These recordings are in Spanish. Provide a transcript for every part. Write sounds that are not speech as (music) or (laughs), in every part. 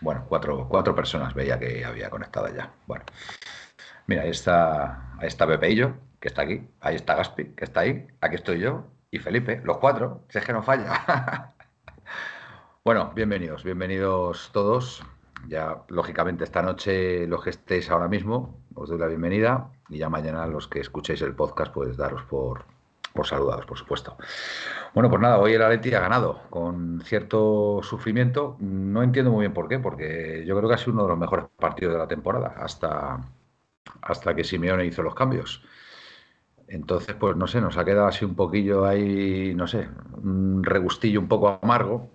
Bueno, cuatro, cuatro personas veía que había conectado ya. Bueno, mira, ahí está, ahí está Pepeillo, que está aquí, ahí está Gaspi, que está ahí, aquí estoy yo, y Felipe, los cuatro, si es que no falla. (laughs) bueno, bienvenidos, bienvenidos todos. Ya, lógicamente, esta noche, los que estéis ahora mismo, os doy la bienvenida, y ya mañana los que escuchéis el podcast, pues daros por, por saludados, por supuesto. Bueno, pues nada, hoy el Atleti ha ganado con cierto sufrimiento. No entiendo muy bien por qué, porque yo creo que ha sido uno de los mejores partidos de la temporada, hasta, hasta que Simeone hizo los cambios. Entonces, pues no sé, nos ha quedado así un poquillo ahí, no sé, un regustillo un poco amargo,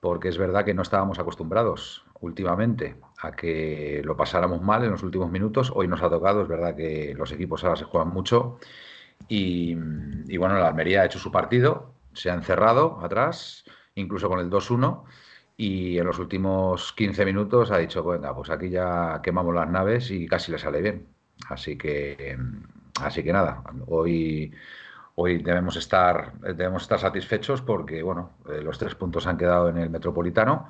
porque es verdad que no estábamos acostumbrados últimamente a que lo pasáramos mal en los últimos minutos. Hoy nos ha tocado, es verdad que los equipos ahora se juegan mucho y, bueno, la Almería ha hecho su partido, se ha encerrado atrás, incluso con el 2-1, y en los últimos 15 minutos ha dicho, venga, pues aquí ya quemamos las naves y casi le sale bien. Así que, así que nada, hoy, hoy debemos, estar, debemos estar satisfechos porque, bueno, eh, los tres puntos han quedado en el Metropolitano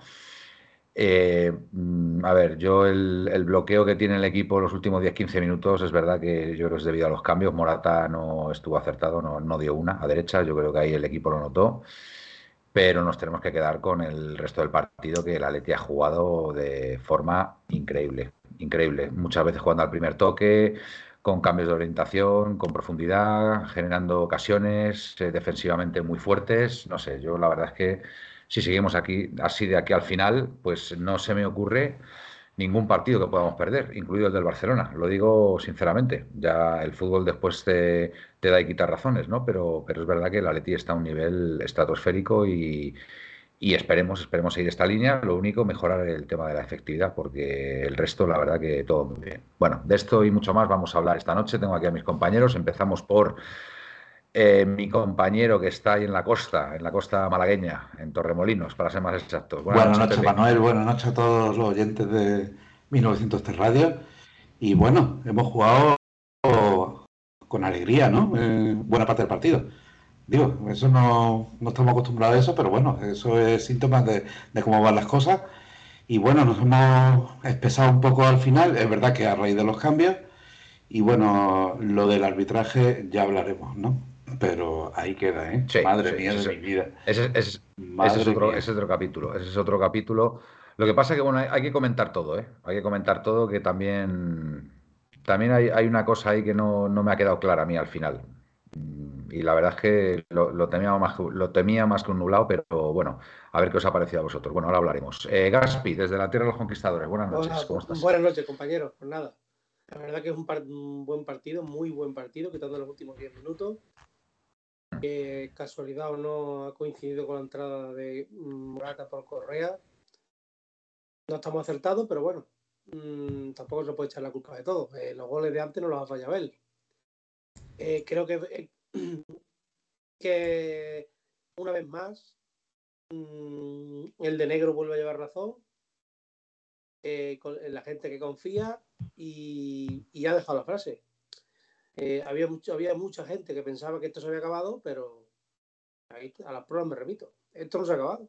eh, mm, a ver, yo el, bloqueo que tiene el equipo los últimos 10-15 minutos es verdad que yo creo que es debido a los cambios. Morata no estuvo acertado, no, dio una a derecha, yo creo que ahí el equipo lo notó. Pero nos tenemos que quedar con el resto del partido que el Atleti ha jugado de forma increíble, increíble. Muchas veces jugando al primer toque, con cambios de orientación, con profundidad, generando ocasiones eh, defensivamente muy fuertes. No sé, yo la verdad es que si seguimos aquí así de aquí al final, pues no se me ocurre ningún partido que podamos perder, incluido el del Barcelona. Lo digo sinceramente. Ya el fútbol después te, da y quita razones, ¿no? Pero, pero es verdad que el Atleti está a un nivel estratosférico y, y esperemos, esperemos seguir esta línea. Lo único, mejorar el tema de la efectividad, porque el resto, la verdad que todo muy bien. Bueno, de esto y mucho más vamos a hablar esta noche. Tengo aquí a mis compañeros. Empezamos por eh, mi compañero que está ahí en la costa, en la costa malagueña, en Torremolinos, para ser más exactos. Buenas, noches, Manuel. Buenas noches a todos los oyentes de 1903 Radio. Y bueno, hemos jugado con alegría, ¿no? Eh, buena parte del partido. Digo, eso no, no, estamos acostumbrados a eso, pero bueno, eso es síntoma de, de, cómo van las cosas. Y bueno, nos hemos espesado un poco al final, es verdad que a raíz de los cambios. Y bueno, lo del arbitraje ya hablaremos, ¿no? Pero ahí queda, ¿eh? Madre mía de mi vida. Ese, es otro, ese, es otro, capítulo. Ese es otro capítulo. Lo que pasa es que, bueno, hay, que comentar todo, ¿eh? Hay que comentar todo, que también, también hay, una cosa ahí que no, me ha quedado clara a mí al final. Mm, y la verdad es que lo, temía, más, lo temía más que un nublado, pero bueno, a ver qué os ha parecido a vosotros. Bueno, ahora hablaremos. Eh, Gaspi, desde la Tierra de los Conquistadores. Buenas noches, ¿cómo estás? Buenas noches, compañeros. Pues nada, la verdad que es un, buen partido, muy buen partido, quitando los últimos 10 minutos que casualidad o no ha coincidido con la entrada de Morata por Correa. No estamos acertados, pero bueno, mmm, tampoco se puede echar la culpa de todo. Eh, los goles de antes no los ha fallado él. Eh, creo que, eh, (clears throat) que una vez más mmm, el de negro vuelve a llevar razón. Con la gente que confía y, y ha dejado la frase eh, había, mucho, había mucha gente que pensaba que esto se había acabado, pero ahí, a las pruebas me repito. Esto no se ha acabado.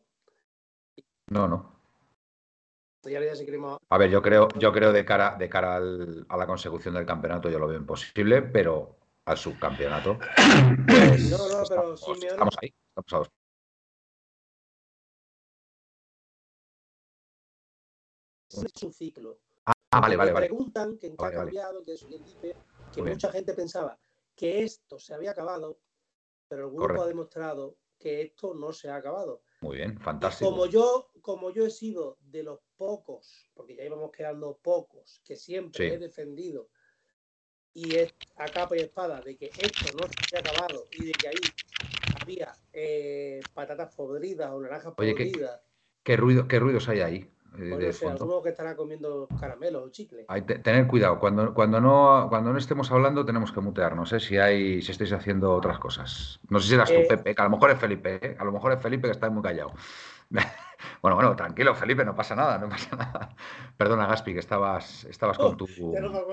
No, no. A ver, yo creo, yo creo de cara, de cara a la consecución del campeonato, yo lo veo imposible, pero al subcampeonato. Pues, (coughs) no, no, pero estamos, estamos ahí, estamos Es un ciclo. Ah, vale, vale, me vale. preguntan que en qué Vale, ha vale. cambiado, que eso y él dice que Muy bien. mucha gente pensaba que esto se había acabado, pero el grupo Correcto. ha demostrado que esto no se ha acabado. Muy bien, fantástico. como yo, como yo he sido de los pocos, porque ya íbamos quedando pocos, que siempre Sí. he defendido y es a capa y espada de que esto no se ha acabado y de que ahí había eh, patatas podridas o naranjas Oye, ¿qué- podridas, ¿Qué, ruido, ¿Qué ruidos hay ahí eh, pues no sé, que estarán comiendo caramelos o. Hay que tener cuidado. Cuando, cuando, no, cuando no estemos hablando tenemos que mutearnos, ¿eh? si, hay, si estáis haciendo otras cosas. No sé si eras tú, Eh, Pepe, que a lo mejor es Felipe, ¿eh? a lo mejor es Felipe que está muy callado. (laughs) bueno, bueno, tranquilo, Felipe, no pasa nada, no pasa nada. Perdona, Gaspi, que estabas, estabas con, tu, (laughs) no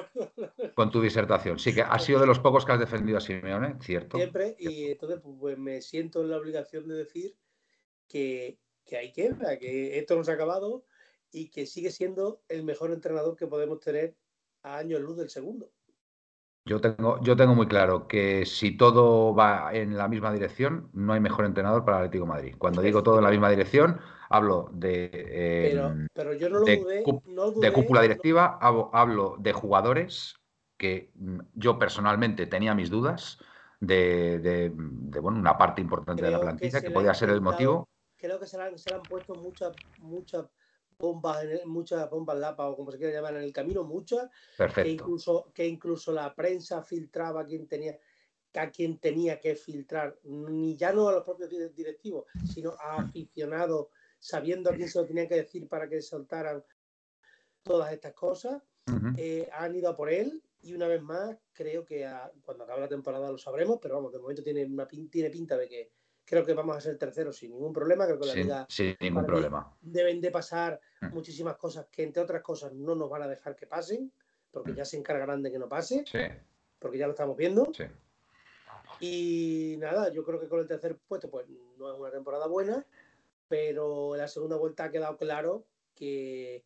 con tu disertación. Sí, que has sido de los pocos que has defendido a Simeone, ¿cierto? Siempre, y entonces pues, pues, me siento en la obligación de decir que, que ahí queda, que esto no se ha acabado y que sigue siendo el mejor entrenador que podemos tener a años luz del segundo. Yo tengo, yo tengo muy claro que si todo va en la misma dirección, no hay mejor entrenador para el Atlético de Madrid. Cuando digo todo en la misma dirección, hablo de, eh, Pero, pero yo no lo de dudé, no de cúpula no- directiva, hablo, hablo de jugadores que mm, yo personalmente tenía mis dudas de, de- bueno, una parte importante de la que plantilla que le podía ser el motivo. creo que se le han, se le han puesto muchas muchas bombas, muchas bombas lapa o como se quiera llamar en el camino, muchas, que Perfecto. incluso, que incluso la prensa filtraba a quien tenía a quien tenía que filtrar, ni ya no a los propios dire- directivos, sino a aficionados, sabiendo a quién se lo tenían que decir para que soltaran todas estas cosas. Eh, han ido a por él y una vez más creo que a- cuando acabe la temporada lo sabremos, pero vamos, de momento tiene, una, tiene pinta de que creo que vamos a ser terceros sin ningún problema, creo que la Sin, liga sin ningún problema. deben de pasar Mm. muchísimas cosas que entre otras cosas no nos van a dejar que pasen, porque Mm. ya se encargarán de que no pase, Sí, porque ya lo estamos viendo. sí. Y nada, yo creo que con el tercer puesto pues no es una temporada buena, pero en la segunda vuelta ha quedado claro que,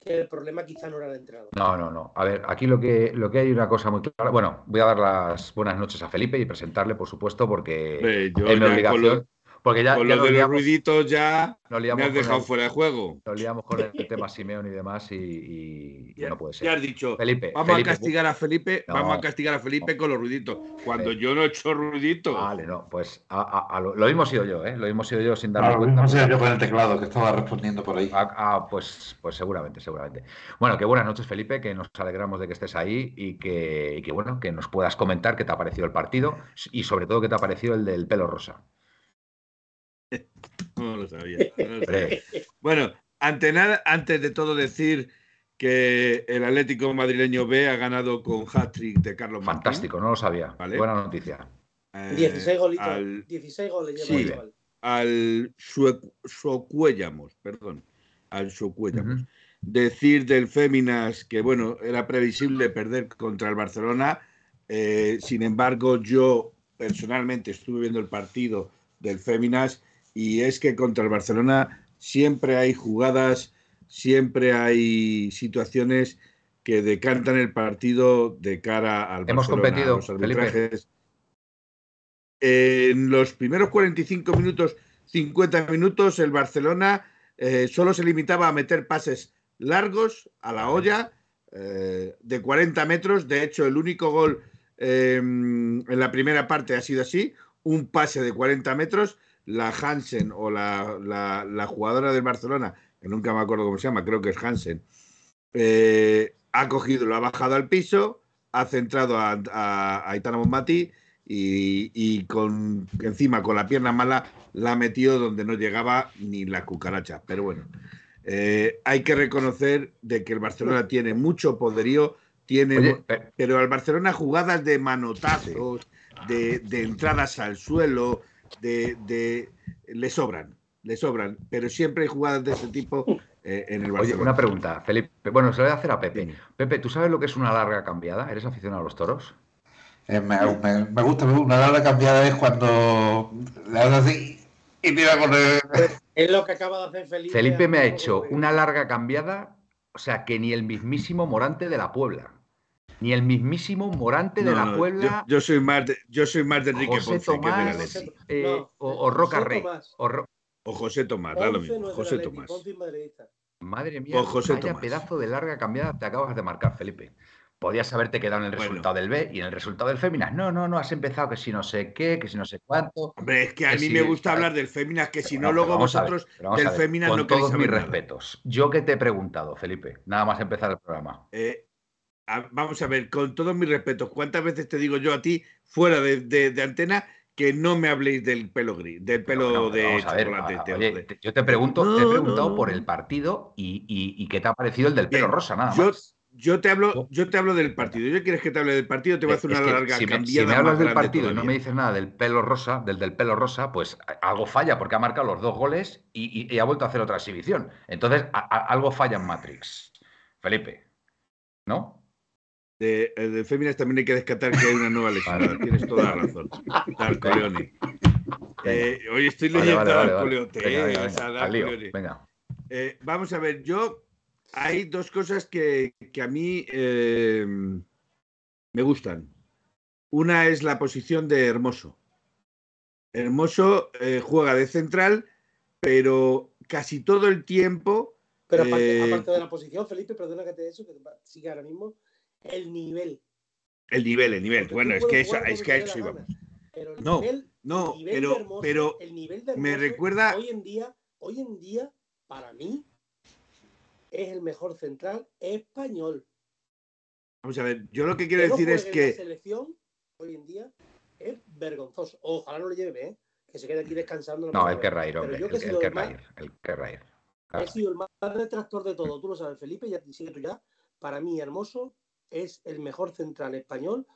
que el problema quizá no era el entrenador. No, no, no. A ver, aquí lo que, lo que hay una cosa muy clara. Bueno, voy a dar las buenas noches a Felipe y presentarle, por supuesto, porque Hombre, yo es mi obligación. con lo, porque ya, con ya lo los ruiditos ya nos me liamos has con dejado el- fuera de juego. nos liamos con el (laughs) tema Simeón y demás y, y- y Ya, no puede ya ser. has dicho, Felipe, vamos Felipe, a castigar a Felipe, No. vamos a castigar a Felipe con los ruiditos. Cuando Felipe. yo no he hecho ruiditos. Vale, no, pues a- a- a lo, lo mismo sido yo, ¿eh? Lo mismo sido yo sin darme Claro, cuenta. no sé yo con el teclado que estaba respondiendo por ahí. Ah, ah, pues, pues seguramente, seguramente. Bueno, que buenas noches, Felipe, que nos alegramos de que estés ahí y que, y que, bueno, que nos puedas comentar qué te ha parecido el partido y sobre todo qué te ha parecido el del pelo rosa. No lo sabía. no lo sabía. Hombre, Bueno, ante nada, antes de todo decir que el Atlético madrileño B ha ganado con hat-trick de Carlos Martín. fantástico, no lo sabía. Vale. Buena noticia. Eh, 16 golitos, al, 16 goles lleva sí. el chaval. al Socuellamos, perdón, al Socuellamos. Decir del Féminas que, bueno, era previsible perder contra el Barcelona. eh, sin embargo, yo personalmente estuve viendo el partido del Féminas y es que contra el Barcelona siempre hay jugadas, siempre hay situaciones que decantan el partido de cara al Hemos Barcelona, competido, a los arbitrajes. En los primeros 45 minutos, 50 minutos, el Barcelona eh, solo se limitaba a meter pases largos a la olla eh, de 40 metros. De hecho, el único gol eh, en la primera parte ha sido así, un pase de 40 metros. La Hansen o la, la- la jugadora del Barcelona, que nunca me acuerdo cómo se llama, creo que es Hansen, eh, ha cogido, lo ha bajado al piso, ha centrado a, a, a y, y con encima con la pierna mala la ha metido donde no llegaba ni la cucaracha. Pero bueno, eh, hay que reconocer de que el Barcelona tiene mucho poderío, tiene, Oye, pe- pero al Barcelona jugadas de manotazos, de, de entradas al suelo, de, de- le sobran, le sobran, pero siempre hay jugadas de ese tipo eh, en el oye, Barcelona. una pregunta, Felipe. Bueno, se lo voy a hacer a Pepe. Pepe, ¿tú sabes lo que es una larga cambiada? ¿Eres aficionado a los toros? Eh, me, me- me gusta. Una larga cambiada es cuando le haces así y tira con el... Es lo que acaba de hacer Felipe. Felipe me ha hecho una larga cambiada, o sea, que ni el mismísimo Morante de la Puebla, ni el mismísimo Morante de la no, Puebla, yo, yo soy más de, yo soy más de Enrique José Ponce que del Tomás, Atleti. eh, No, o, o Roca José Rey, Tomás. o Ro- O José Tomás, da lo mismo. José Tomás. Madre mía, Con José vaya Tomás. pedazo de larga cambiada te acabas de marcar, Felipe. Podías haberte quedado en el Bueno. resultado del B y en el resultado del Féminas. No, no, no, has empezado que si no sé qué, que si no sé cuánto. Hombre, es que a Que mí me gusta hablar del Féminas, que si no, luego ver, vosotros del Féminas Con no queréis todos mis nada. respetos. Yo que te he preguntado, Felipe, nada más empezar el programa. Eh, a- vamos a ver, con todos mis respetos, ¿cuántas veces te digo yo a ti, fuera de, de- de antena, que no me habléis del pelo gris, del pelo bueno, pero de vamos a ver, chocolate? a- te oye, te- yo te pregunto, No, te he no, preguntado no, por no. el partido y, y- y qué te ha parecido el del pelo Bien, rosa, nada yo, más. yo te hablo, Yo- yo te hablo del partido. ¿Yo quieres que te hable del partido? Te voy a hacer Es una larga si me, si cambiada me hablas del partido y no me dices nada del pelo rosa, del del pelo rosa, pues algo falla porque ha marcado los dos goles y, y- y ha vuelto a hacer otra exhibición. Entonces, a- a- algo falla en Matrix. Felipe, ¿no? De, eh, de Féminas también hay que descartar que hay una nueva (laughs) lesionada. Vale. Tienes toda la razón. Darcoleone. Eh, hoy estoy leyendo vale, vale, Venga, eh, venga, venga, venga. Eh, vamos a ver, yo hay dos cosas que, que a mí eh, me gustan. Una es la posición de Hermoso. Hermoso eh, juega de central, pero casi todo el tiempo. Pero aparte, eh, aparte de la posición, Felipe, perdona que te eso, que te sigue ahora mismo, el nivel. El nivel, el nivel. Porque bueno, es que, eso, es que a eso íbamos. gana, Pero el No, nivel, no, el nivel pero- de Hermoso, pero el nivel de me recuerda- hoy en día, hoy en día, para mí, es el mejor central español. Vamos a ver, yo lo que quiero Que no decir es en la que. selección hoy en día es vergonzoso. Ojalá no lo lleve, ¿eh? que se quede aquí descansando. No, el querrá ir, hombre. yo El, que he el sido el querrá más- ir. El querrá ir. He sido el más detractor de todo, tú lo sabes, Felipe, ya sigue tú ya. Para mí, Hermoso es el mejor central español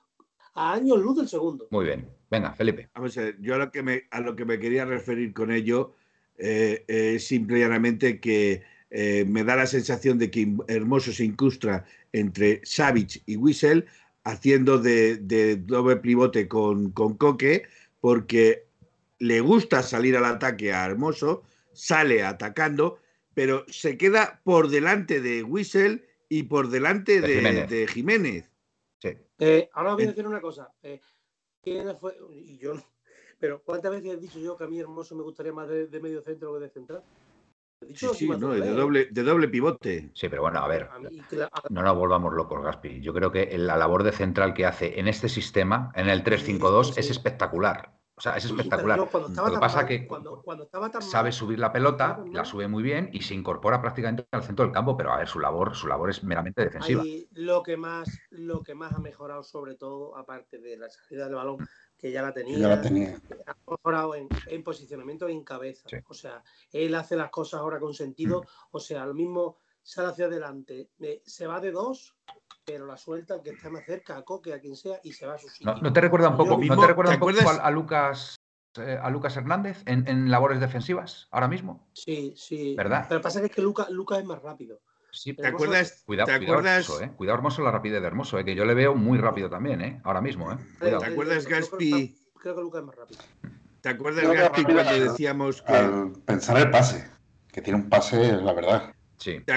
a años luz del segundo. Muy bien. Venga, Felipe. Vamos a ver, yo a lo que me, a lo que me quería referir con ello eh, es simple y llanamente que eh, me da la sensación de que Hermoso se incrustra entre Savic y Wissel haciendo de, de doble pivote con, con Coque porque le gusta salir al ataque a Hermoso, sale atacando, pero se queda por delante de Wissel y por delante De de, Jiménez. de Jiménez. Sí. Eh, ahora os voy a decir una cosa. eh, ¿Quién fue? Y yo no. Pero ¿cuántas veces he dicho yo que a mí Hermoso me gustaría más de, de medio centro que de central? He Sí, dicho sí, no, de doble, de doble pivote. Sí, pero bueno, a ver. No nos volvamos locos, Gaspi. Yo creo que la labor de central que hace en este sistema, en el 3-5-2, Sí, sí, es espectacular. O sea, es espectacular. yo cuando estaba Lo que pasa mal- que cuando, cuando estaba tan sabe mal, subir la pelota, la sube muy bien y se incorpora prácticamente al centro del campo, pero a ver, su labor, su labor es meramente defensiva. Ahí lo que más lo que más ha mejorado sobre todo aparte de la salida del balón que ya la tenía, Ya la tenía. ha mejorado en, en posicionamiento y en cabeza Sí. o sea él hace las cosas ahora con sentido Mm. o sea lo mismo sale hacia adelante eh, se va de dos pero la suelta al que está más cerca a Coque a quien sea y se va a su sitio ¿No, no te recuerda un poco, mismo- ¿no te recuerda ¿te un poco acuerdas? a, a Lucas eh, a Lucas Hernández en, en labores defensivas ahora mismo? sí sí ¿Verdad? pero pasa que es que Lucas Lucas es más rápido Sí, ¿Te Hermoso- acuerdas? Cuidado, ¿Te cuidado, acuerdas? hermoso, ¿eh? Cuidado hermoso la rapidez de hermoso, ¿eh? que yo le veo muy rápido también, ¿eh? ahora mismo. ¿eh? Cuidado. ¿Te acuerdas, Yo creo que Gaspi? creo que Lucas es más rápido ¿Te acuerdas, Gaspi, cuando decíamos que. Al pensar el pase, que tiene un pase, la verdad. Sí. ¿Te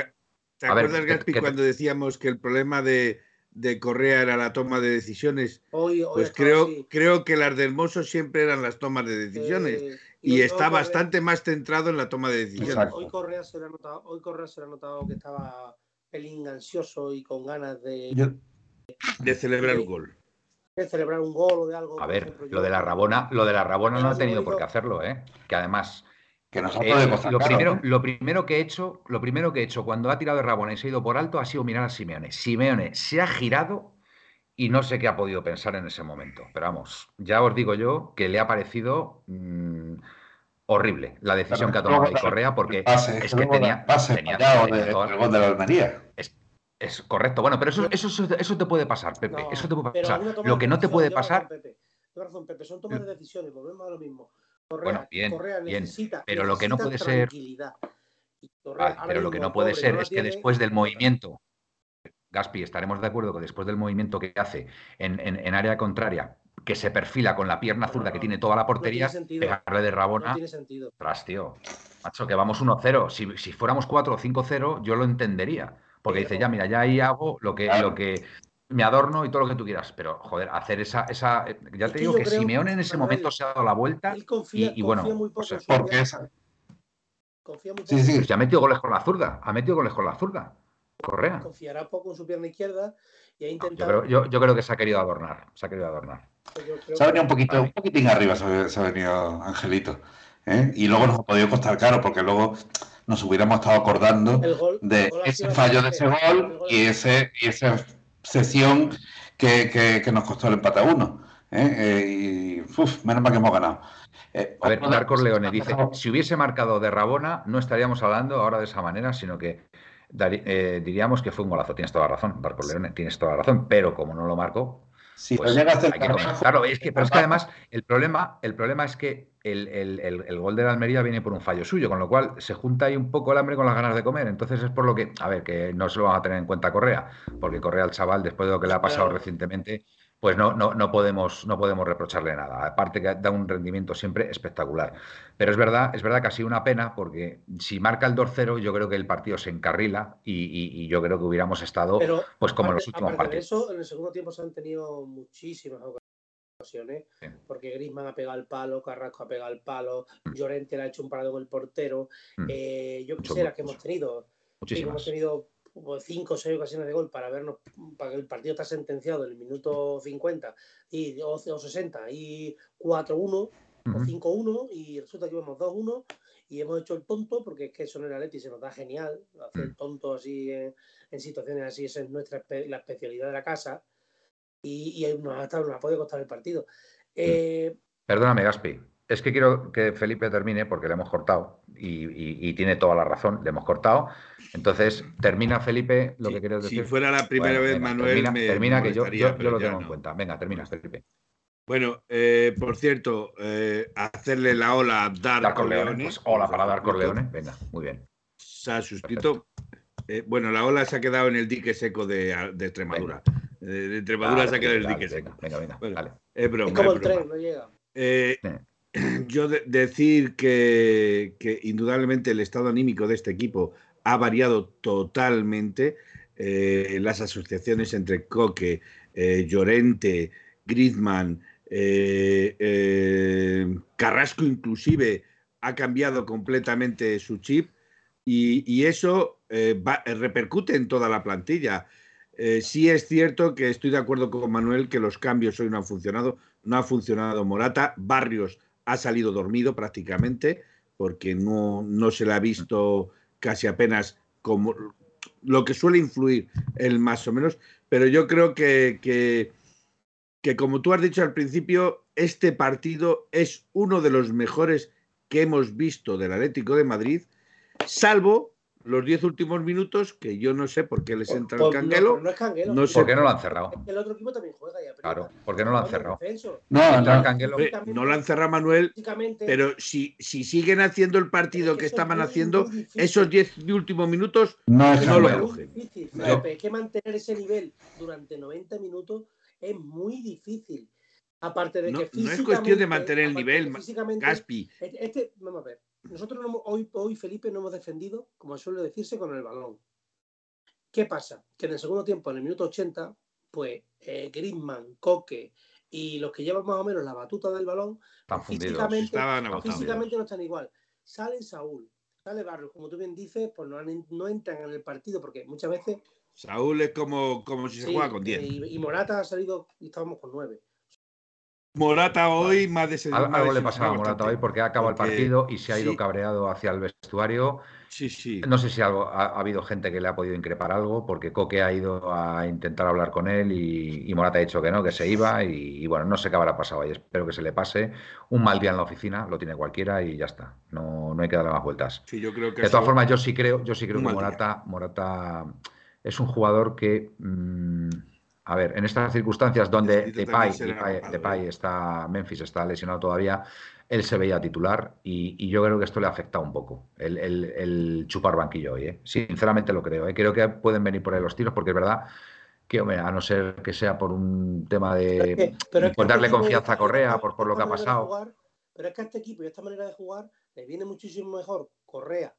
A ver, acuerdas, Gaspi, que te- cuando decíamos que el problema de, de Correa era la toma de decisiones? hoy, hoy Pues creo, así. creo que las de Hermoso siempre eran las tomas de decisiones. Eh, y está Correa- bastante más centrado en la toma de decisiones. Exacto. Hoy Correa se le ha notado, hoy Correa se ha notado que estaba pelín ansioso y con ganas de, Yo- De celebrar un gol. de celebrar un gol o de algo. A ver, ejemplo, lo de la Rabona, lo de la Rabona no ha tenido por qué hacerlo, ¿eh? Que además, que nos ha eh, lo, caro, primero, ¿eh? lo primero que he hecho, lo primero que he hecho cuando ha tirado de Rabona y se ha ido por alto ha sido mirar a Simeone. Simeone se ha girado y no sé qué ha podido pensar en ese momento. Pero vamos, ya os digo yo que le ha parecido mm, horrible la decisión que ha tomado Correa porque El pase, es que el tenía, pase tenía- fallado tenía de- toda- del gol de la Almería. Es correcto. Bueno, pero eso, eso, eso, eso te puede pasar, Pepe. No, eso te puede pasar. Lo que no te puede pasar, razón, Pepe, son tomas de decisiones, volvemos a lo mismo. Correa, Bueno, bien, Correa bien, necesita, pero lo que no puede ser- Correa Vale, pero lo que no puede ser es que después del movimiento, Gaspi, estaremos de acuerdo que después del movimiento que hace en, en- en área contraria, que se perfila con la pierna No, zurda no, que no, tiene toda la no portería, sentido. pegarle de No Rabona, tiene sentido. Ostras, tío. Macho, que vamos 1-0. Si, si fuéramos 4 o 5-0, yo lo entendería. Porque dice, ya, mira, ya ahí hago lo que, Claro. lo que me adorno y todo lo que tú quieras. Pero, joder, hacer esa. esa eh, ya te digo que Simeone en ese Manuel, momento se ha dado la vuelta. Él confía, y bueno, confía muy o poco sea, en su Porque esa, confía muy Sí, poco. sí. Pues ya ha metido goles con la zurda. Ha metido goles con la zurda. Correa. Confiará poco en su pierna izquierda y ha Yo intentado. creo, yo, yo creo que se ha querido adornar. Se ha querido adornar. creo Se ha venido un poquito, un poquitín arriba, se ha, se ha venido Angelito. ¿eh? Y luego nos ha podido costar caro, porque luego nos hubiéramos estado acordando gol, de ese fallo de ese gol gol- y, ese, y esa sesión que, que- que nos costó el empate a uno. ¿eh? Eh, y uf, menos mal que hemos ganado. Eh, A ver, Marcos Leone dice, si hubiese marcado de Rabona, no estaríamos hablando ahora de esa manera, sino que eh, diríamos que fue un golazo. Tienes toda la razón, Marcos Leone, tienes toda la razón, pero como no lo marcó, Si pues a hay que comentarlo. Es que, pero es que además el problema, el problema es que el, el- el- el gol de la Almería viene por un fallo suyo, con lo cual se junta ahí un poco el hambre con las ganas de comer. Entonces es por lo que, a ver, que no se lo van a tener en cuenta Correa, porque Correa al chaval, después de lo que le ha pasado Claro. recientemente, pues no, no, no, podemos, no podemos reprocharle nada. Aparte que da un rendimiento siempre espectacular. Pero es verdad, es verdad que ha sido una pena, porque si marca el 2-0, yo creo que el partido se encarrila y, y- y yo creo que hubiéramos estado Pero pues como en los últimos aparte de partidos. eso, en el segundo tiempo se han tenido muchísimas ocasiones, Sí. porque Griezmann ha pegado el palo, Carrasco ha pegado el palo, Mm. Llorente le ha hecho un parado con el portero, Mm. eh, yo las que hemos tenido. Sí, hemos tenido como cinco o seis ocasiones de gol para vernos, para que el partido está sentenciado en el minuto 50 y, o, o 60 y 4-1 o Ujú. 5-1 y resulta que íbamos 2-1 y hemos hecho el tonto porque es que eso en el Atleti se nos da genial hacer el Mm. tonto así en, en situaciones así esa es nuestra espe- la especialidad de la casa y, y nos, ha, estado- nos ha podido costar el partido Eh, Perdóname, Gaspi. Es que quiero que Felipe termine porque le hemos cortado y, y- y tiene toda la razón, le hemos cortado. Entonces, termina Felipe lo Sí, que quieres si decir. fuera la primera Bueno, vez, venga, Manuel, Termina, me termina que yo, lo tengo en cuenta. Venga, termina, Felipe. Bueno, eh, por cierto, eh, hacerle la ola a Dar Dar Corleone. Corleone. Pues hola para Dar Suscrito. Corleone. Venga, muy bien. Se ha suscrito. Eh, bueno, la ola se ha quedado en el dique seco de, de Extremadura. De Extremadura Dale, se ha quedado en el dale, dique venga, seco. Venga, venga, Bueno. dale. Es broma, es como es el tren, no llega Eh, Sí. (clears throat) yo de- decir que, que indudablemente el estado anímico de este equipo ha variado totalmente. Eh, las asociaciones entre Coque, eh, Llorente, Griezmann, eh, eh, Carrasco inclusive ha cambiado completamente su chip y, y eso eh, va- repercute en toda la plantilla. Eh, sí es cierto que estoy de acuerdo con Manuel que los cambios hoy no han funcionado. No ha funcionado Morata. Barrios ha salido dormido prácticamente porque no, no se le ha visto casi apenas como lo que suele influir el más o menos. Pero yo creo que, que, que como tú has dicho al principio, este partido es uno de los mejores que hemos visto del Atlético de Madrid, salvo los diez últimos minutos, que yo no sé por qué les entra el no, canguelo. pero no es canguelo. no sé ¿Por qué no lo han cerrado? Es que el otro equipo también juega y aprieta. Claro, ¿por qué no lo han cerrado? No, Entra el no. Canguelo. No lo han cerrado Manuel, Físicamente, pero si, si siguen haciendo el partido es que estaban es haciendo, esos diez últimos minutos, No es No lo cogen. Es que mantener ese nivel durante 90 minutos es muy difícil. Aparte de no, que no es físicamente- cuestión de mantener el nivel, físicamente-. Este, este- vamos a ver. Nosotros no hemos- hoy, hoy, Felipe, no hemos defendido, como suele decirse, con el balón. ¿Qué pasa? Que en el segundo tiempo, en el minuto 80, pues eh, Griezmann, Coque y los que llevan más o menos la batuta del balón, Están fundidos. físicamente, físicamente no están igual. Sale Saúl, sale Barrios, como tú bien dices, pues no, han- no entran en el partido porque muchas veces Saúl es como, como si se sí, juega con 10. eh, Y, y Morata ha salido y estábamos con 9. Morata hoy más de más Algo le pasaba a Morata hoy porque ha acabado Porque- el partido y se ha ido sí. cabreado hacia el vestuario. Sí, sí. No sé si algo, ha, ha habido gente que le ha podido increpar algo, porque Coque ha ido a intentar hablar con él y, y Morata ha dicho que no, que se iba y, y bueno, no sé qué habrá pasado ahí. Espero que se le pase. Un mal día en la oficina, lo tiene cualquiera y ya está. No, no hay que darle más vueltas. Sí, yo creo que De todas formas, yo sí creo, yo sí creo que día. Morata, Morata es un jugador que, mm, a ver, en estas circunstancias donde Depay, Depay- está, Memphis está lesionado todavía, él se veía titular y, y yo creo que esto le ha afectado un poco, el, el- el chupar banquillo hoy, ¿eh? Sinceramente lo creo, ¿eh? Creo que pueden venir por ahí los tiros porque es verdad que, hombre, a no ser que sea por un tema de es que- pero es que este darle equipo, confianza a Correa por, por lo que ha pasado. jugar, pero es que a este equipo y a esta manera de jugar le viene muchísimo mejor Correa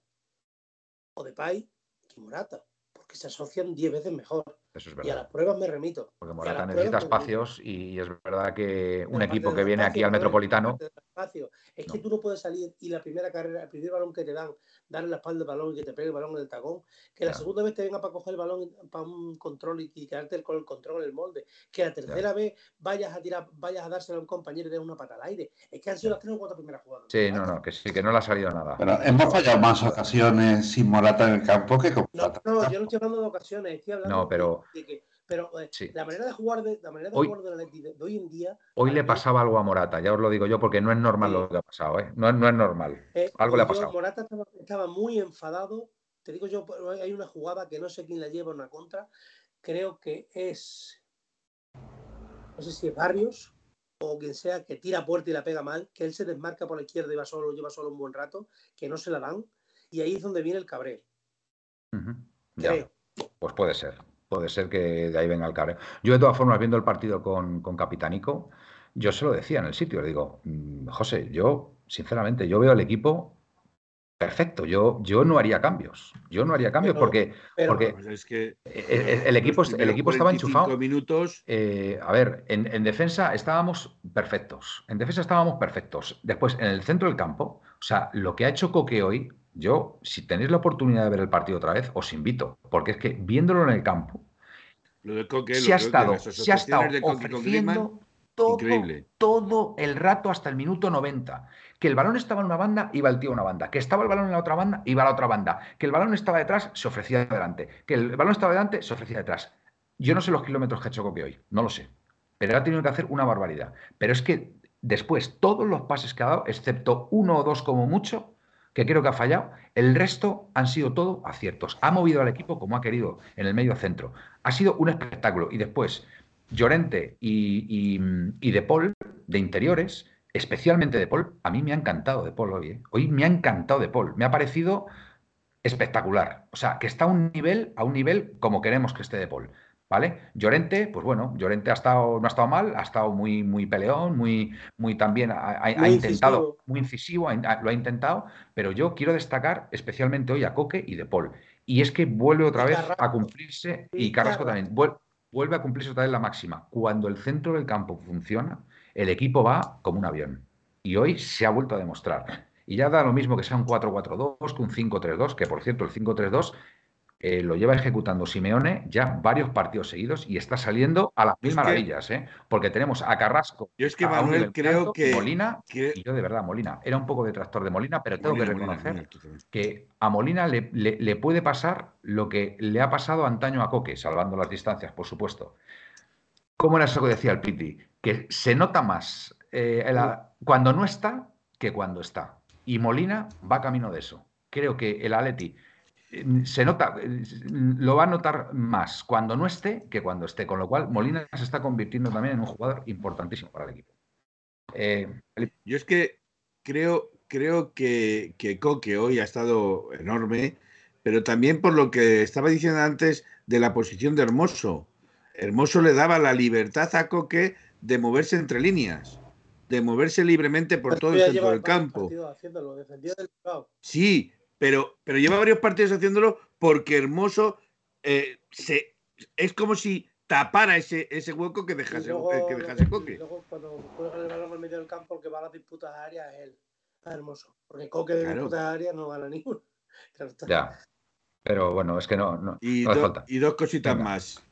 o Depay que Morata, porque se asocian 10 veces mejor. Eso es Y a verdad. las pruebas me remito. Porque Morata necesita espacios y es verdad que un equipo que viene aquí al Metropolitano, espacio, Es que tú no puedes salir y la primera carrera, el primer balón que te dan, darle la espalda al balón y que te pegue el balón en el tacón, que la segunda vez te venga para coger el balón para un control y, y quedarte con el control en el molde, que la tercera vez vayas a tirar, vayas a dárselo a un compañero y des una pata al aire. Es que han sido las tres o cuatro primeras jugadas. Sí, no, no, que sí, que no le ha salido nada. Pero hemos fallado más ocasiones sin Morata en el campo que con No, no, yo no estoy hablando de ocasiones, estoy hablando No, pero- de que. Pero eh, Sí. la manera de jugar de la manera de Hoy- jugar de, de hoy en día. Hoy le pasaba algo a Morata, ya os lo digo yo, porque no es normal lo que ha pasado, ¿eh? No, es- no es normal. eh, Algo le ha pasado. Morata estaba, estaba muy enfadado. Te digo yo, hay una jugada que no sé quién la lleva una contra. Creo que es. No sé si es Barrios o quien sea que tira a puerta y la pega mal, que él se desmarca por la izquierda y va solo, lleva solo un buen rato, que no se la dan. Y ahí es donde viene el cabreo. Ya. Creo. Pues puede ser, puede ser que de ahí venga el cabreo. Yo, de todas formas, viendo el partido con, con Capitanico, yo se lo decía en el sitio, le digo, "Mm, José, yo, sinceramente, yo veo el equipo perfecto, yo, yo no haría cambios, yo no haría cambios Pero- porque Pero Porque- Pues es que eh, eh, el equipo, el equipo estaba 45 enchufado. minutos Eh, a ver, en, en defensa estábamos perfectos. En defensa estábamos perfectos. Después, en el centro del campo, o sea, lo que ha hecho Coque hoy, yo, si tenéis la oportunidad de ver el partido otra vez, os invito, porque es que viéndolo en el campo, lo de Coque, lo se ha estado, se ha estado Griezmann, ofreciendo todo, increíble. todo el rato hasta el minuto 90. Que el balón estaba en una banda, iba el tío a una banda. Que estaba el balón en la otra banda, iba a la otra banda. Que el balón estaba detrás, se ofrecía adelante. Que el balón estaba delante, se ofrecía detrás. Yo no sé los kilómetros que ha hecho Coque hoy, no lo sé. Pero ha tenido que hacer una barbaridad. Pero es que después, todos los pases que ha dado, excepto uno o dos como mucho, que creo que ha fallado, el resto han sido todo aciertos. Ha movido al equipo como ha querido en el medio centro. Ha sido un espectáculo. Y después, Llorente y, y, y De Paul, de interiores, especialmente De Paul, a mí me ha encantado De Paul hoy. ¿eh? Hoy me ha encantado De Paul. Me ha parecido espectacular. O sea, que está a un nivel, a un nivel como queremos que esté De Paul. ¿Vale? Llorente, pues bueno, Llorente ha estado, no ha estado mal, ha estado muy, muy peleón, muy, muy también, ha, intentado, incisivo. muy incisivo, ha lo ha intentado, pero yo quiero destacar especialmente hoy a Coque y De Paul. Y es que vuelve otra vez a cumplirse, Y Carrasco también, vuel- vuelve a cumplirse otra vez la máxima. Cuando el centro del campo funciona, el equipo va como un avión. Y hoy se ha vuelto a demostrar. Y ya da lo mismo que sea un 4-4-2 que un 5-3-2, que por cierto el 5-3-2 eh, lo lleva ejecutando Simeone ya varios partidos seguidos y está saliendo a las mil Es que- maravillas, ¿eh? Porque tenemos a Carrasco. Yo es que, Manuel, creo que- Molina, que- y yo de verdad, Molina, era un poco detractor de Molina, pero tengo Molina, que reconocer Molina, que a Molina le, le- le puede pasar lo que le ha pasado antaño a Coque, salvando las distancias, por supuesto. ¿Cómo era eso que decía el Piti? Que se nota más eh, cuando no está que cuando está. Y Molina va camino de eso. Creo que el Atleti eh, se nota, eh, lo va a notar más cuando no esté que cuando esté, con lo cual Molina se está convirtiendo también en un jugador importantísimo para el equipo. Eh, Yo es que creo, creo que, que Coque hoy ha estado enorme, pero también por lo que estaba diciendo antes de la posición de Hermoso. Hermoso le daba la libertad a Coque de moverse entre líneas, de moverse libremente por todo el centro lleva del varios campo. partidos haciéndolo, defendió del lado. Sí, pero, pero lleva varios partidos haciéndolo porque Hermoso eh, se, es como si tapara ese, ese hueco que dejase, luego, eh, que dejase que- Coque. y luego cuando juega el balón en medio del campo, el que va a las disputas aéreas es él. Es hermoso. Porque Coque de Claro. disputas aéreas no gana ninguno. (laughs) Claro está. ya. Pero bueno, es que no, no, Y, no hace falta. y dos cositas Venga. más.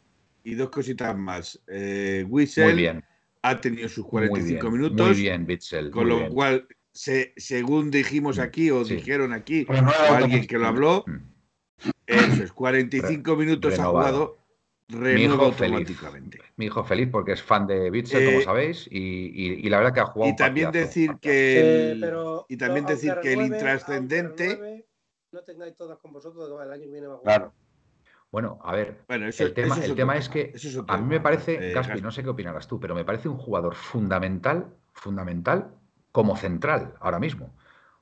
Y dos cositas más. Eh, Muy bien. Ha tenido sus Muy 45 bien, minutos, Muy bien, Bitzel. con muy lo bien. cual, se, según dijimos aquí o Sí. dijeron aquí, o alguien que lo habló, Mm. eso es 45 minutos ha jugado, Mi feliz. automáticamente. Mi hijo feliz porque es fan de Bitzel, Eh, como sabéis, y, y- y la verdad que ha jugado Y también partidazo, decir partidazo. que Eh, el- pero, y también decir que el renueve- intrascendente, renueve, no tengáis todas con vosotros, el año que viene va a jugar. Claro. Bueno, a ver, bueno, eso, el tema, eso el tema tema, es que eso es a mí me parece, Eh, Gaspi, no sé qué opinarás tú, pero me parece un jugador fundamental, fundamental como central ahora mismo.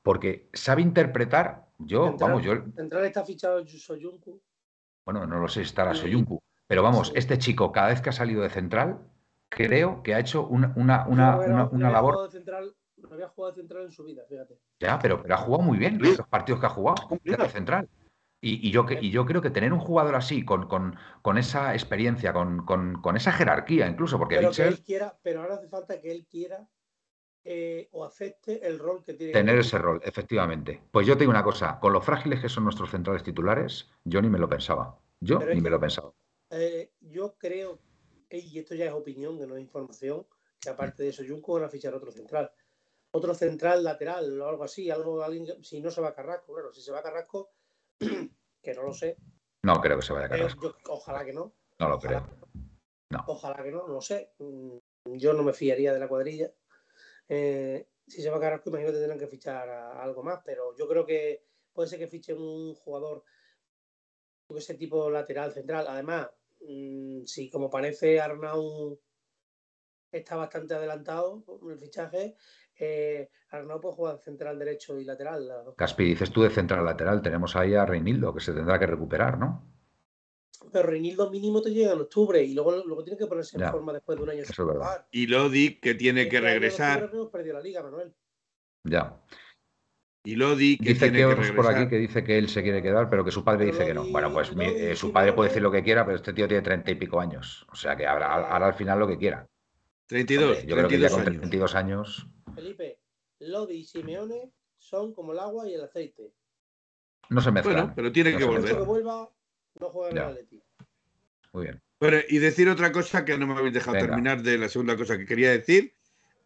Porque sabe interpretar, yo, Central- vamos, yo, Central está fichado Soyuncu. bueno, no lo sé si estará. Soyuncu, pero vamos, Sí. este chico cada vez que ha salido de central, creo que ha hecho una, una, una, una- labor, jugado de central, no había jugado de central en su vida, fíjate. ya, pero, pero ha jugado muy bien los partidos que ha jugado de central. Y, y yo, y yo creo que tener un jugador así, con, con- con esa experiencia, con, con- con esa jerarquía incluso, porque Pero que él quiera, pero ahora hace falta que él quiera eh, o acepte el rol que tiene. Tener ese rol, efectivamente. Pues yo te digo una cosa, con lo frágiles que son nuestros centrales titulares, yo ni me lo pensaba. Yo Pero es ni me lo pensaba. Eh, yo creo, y esto ya es opinión, que no es información, que aparte de eso, Junco van a fichar otro central. Otro central lateral o algo así, algo, alguien, si no se va a Carrasco, claro, si se va a Carrasco, (clears throat) que no lo sé, No creo que se vaya a eh, Carrasco. yo- ojalá que no, No lo ojalá, creo. ojalá que no, no lo sé. Mm, Yo no me fiaría de la cuadrilla. Eh, si se va a Carrasco, imagino que tendrán que fichar a- algo más, pero yo creo que puede ser que fichen un jugador de ese tipo lateral central. Además, mm, si como parece Arnau está bastante adelantado con el fichaje, eh, Arnau puede jugar central derecho y lateral. las. Caspi, dices tú de central lateral, tenemos ahí a Reinildo, que se tendrá que recuperar, ¿no? Pero Reinildo mínimo te llega en octubre y luego, luego tiene que ponerse en forma después de un año eso sin es verdad. Y Lodi, que tiene que Este en regresar. hemos perdido la liga, Manuel. Ya. Y Lodi, que Dice tiene que que otros por aquí regresar. que dice que él se quiere quedar, pero que su padre Pero dice que no. Bueno, pues mi- eh, su padre puede decir lo que quiera, pero este tío tiene treinta y pico años. O sea que hará, hará al final lo que quiera. 32, Hombre, yo creo que ya 32 con años. 32 años. Felipe, Lodi y Simeone son como el agua y el aceite. No se mezclan. Bueno, pero tiene No que volver. que vuelva, no juega en Ya. el Atleti. Muy bien. Bueno, y decir otra cosa que no me habéis dejado Venga. terminar de la segunda cosa que quería decir,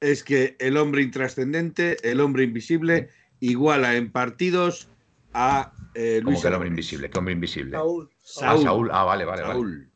es que el hombre intrascendente, el hombre invisible, iguala en partidos a eh, Como Luis que el hombre invisible. ¿Qué hombre invisible? Saúl. Ah, Saúl. Saúl. Ah, vale, vale, vale.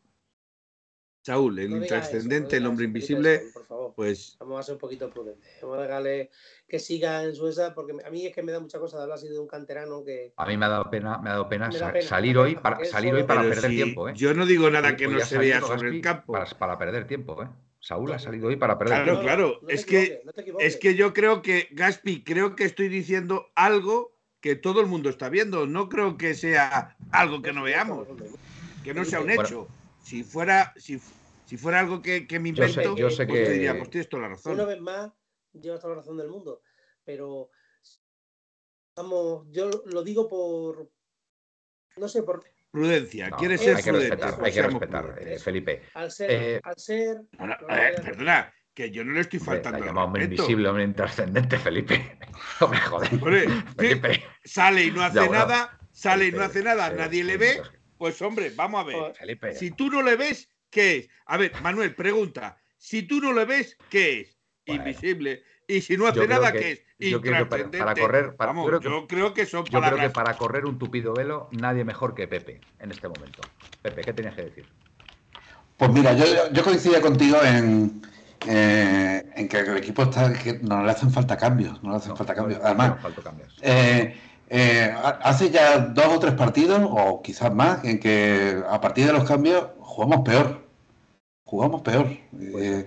Saúl. El No intrascendente, eso, el hombre eso, invisible, por favor. pues Vamos a ser un poquito prudentes. Vamos a dejarle que siga en su esa, porque a mí es que me da mucha cosa de hablar así de un canterano que. A mí me ha dado pena, me ha dado pena, sa- salir hoy para salir hoy para perder si- tiempo, ¿eh? yo no digo nada que Hoy no se vea sobre el campo. Para, para perder tiempo, ¿eh? Saúl ha salido hoy para perder Claro, tiempo. claro. no te es que-. Es que yo creo que, Gaspi, creo que estoy diciendo algo que todo el mundo está viendo. No creo que sea algo que no veamos, que no sea un Bueno. Si fuera, si, si fuera algo que, que me Yo sé- invento, yo sé pues te que- diría, pues tienes toda la razón. Una vez más, llevas toda la razón del mundo. Pero. Vamos, yo lo digo por. No sé, por. Prudencia, No, quieres ser hay que prudente. respetar, pues hay que seamos respetar, eh, Felipe. Al ser. Eh, al ser. Bueno, eh, perdona, que yo no le estoy Hombre, faltando la al llama hombre respeto. invisible, hombre intrascendente, Felipe. (laughs) Hombre, joder. Hombre, sí, Felipe. sale y no hace Ya, bueno. nada, sale y no hace nada, eh, nadie le ve, pues hombre, vamos a ver. Felipe. Si tú no le ves, ¿qué es? A ver, Manuel, pregunta. Si tú no le ves, ¿qué es? Bueno. Invisible. Y si no hace nada, que- ¿qué es? yo creo que para- correr- para- Vamos, yo creo que- yo creo que son Yo creo que para correr un tupido velo, nadie mejor que Pepe en este momento. Pepe, ¿qué tenías que decir? Pues mira, yo, yo coincidía contigo en, eh, en que el equipo está que no le hacen falta cambios, no le hacen No, falta cambios. no, Además, no, falta cambios. eh, eh, ha- hace ya dos o tres partidos, o quizás más, en que a partir de los cambios jugamos peor. Jugamos peor. Eh,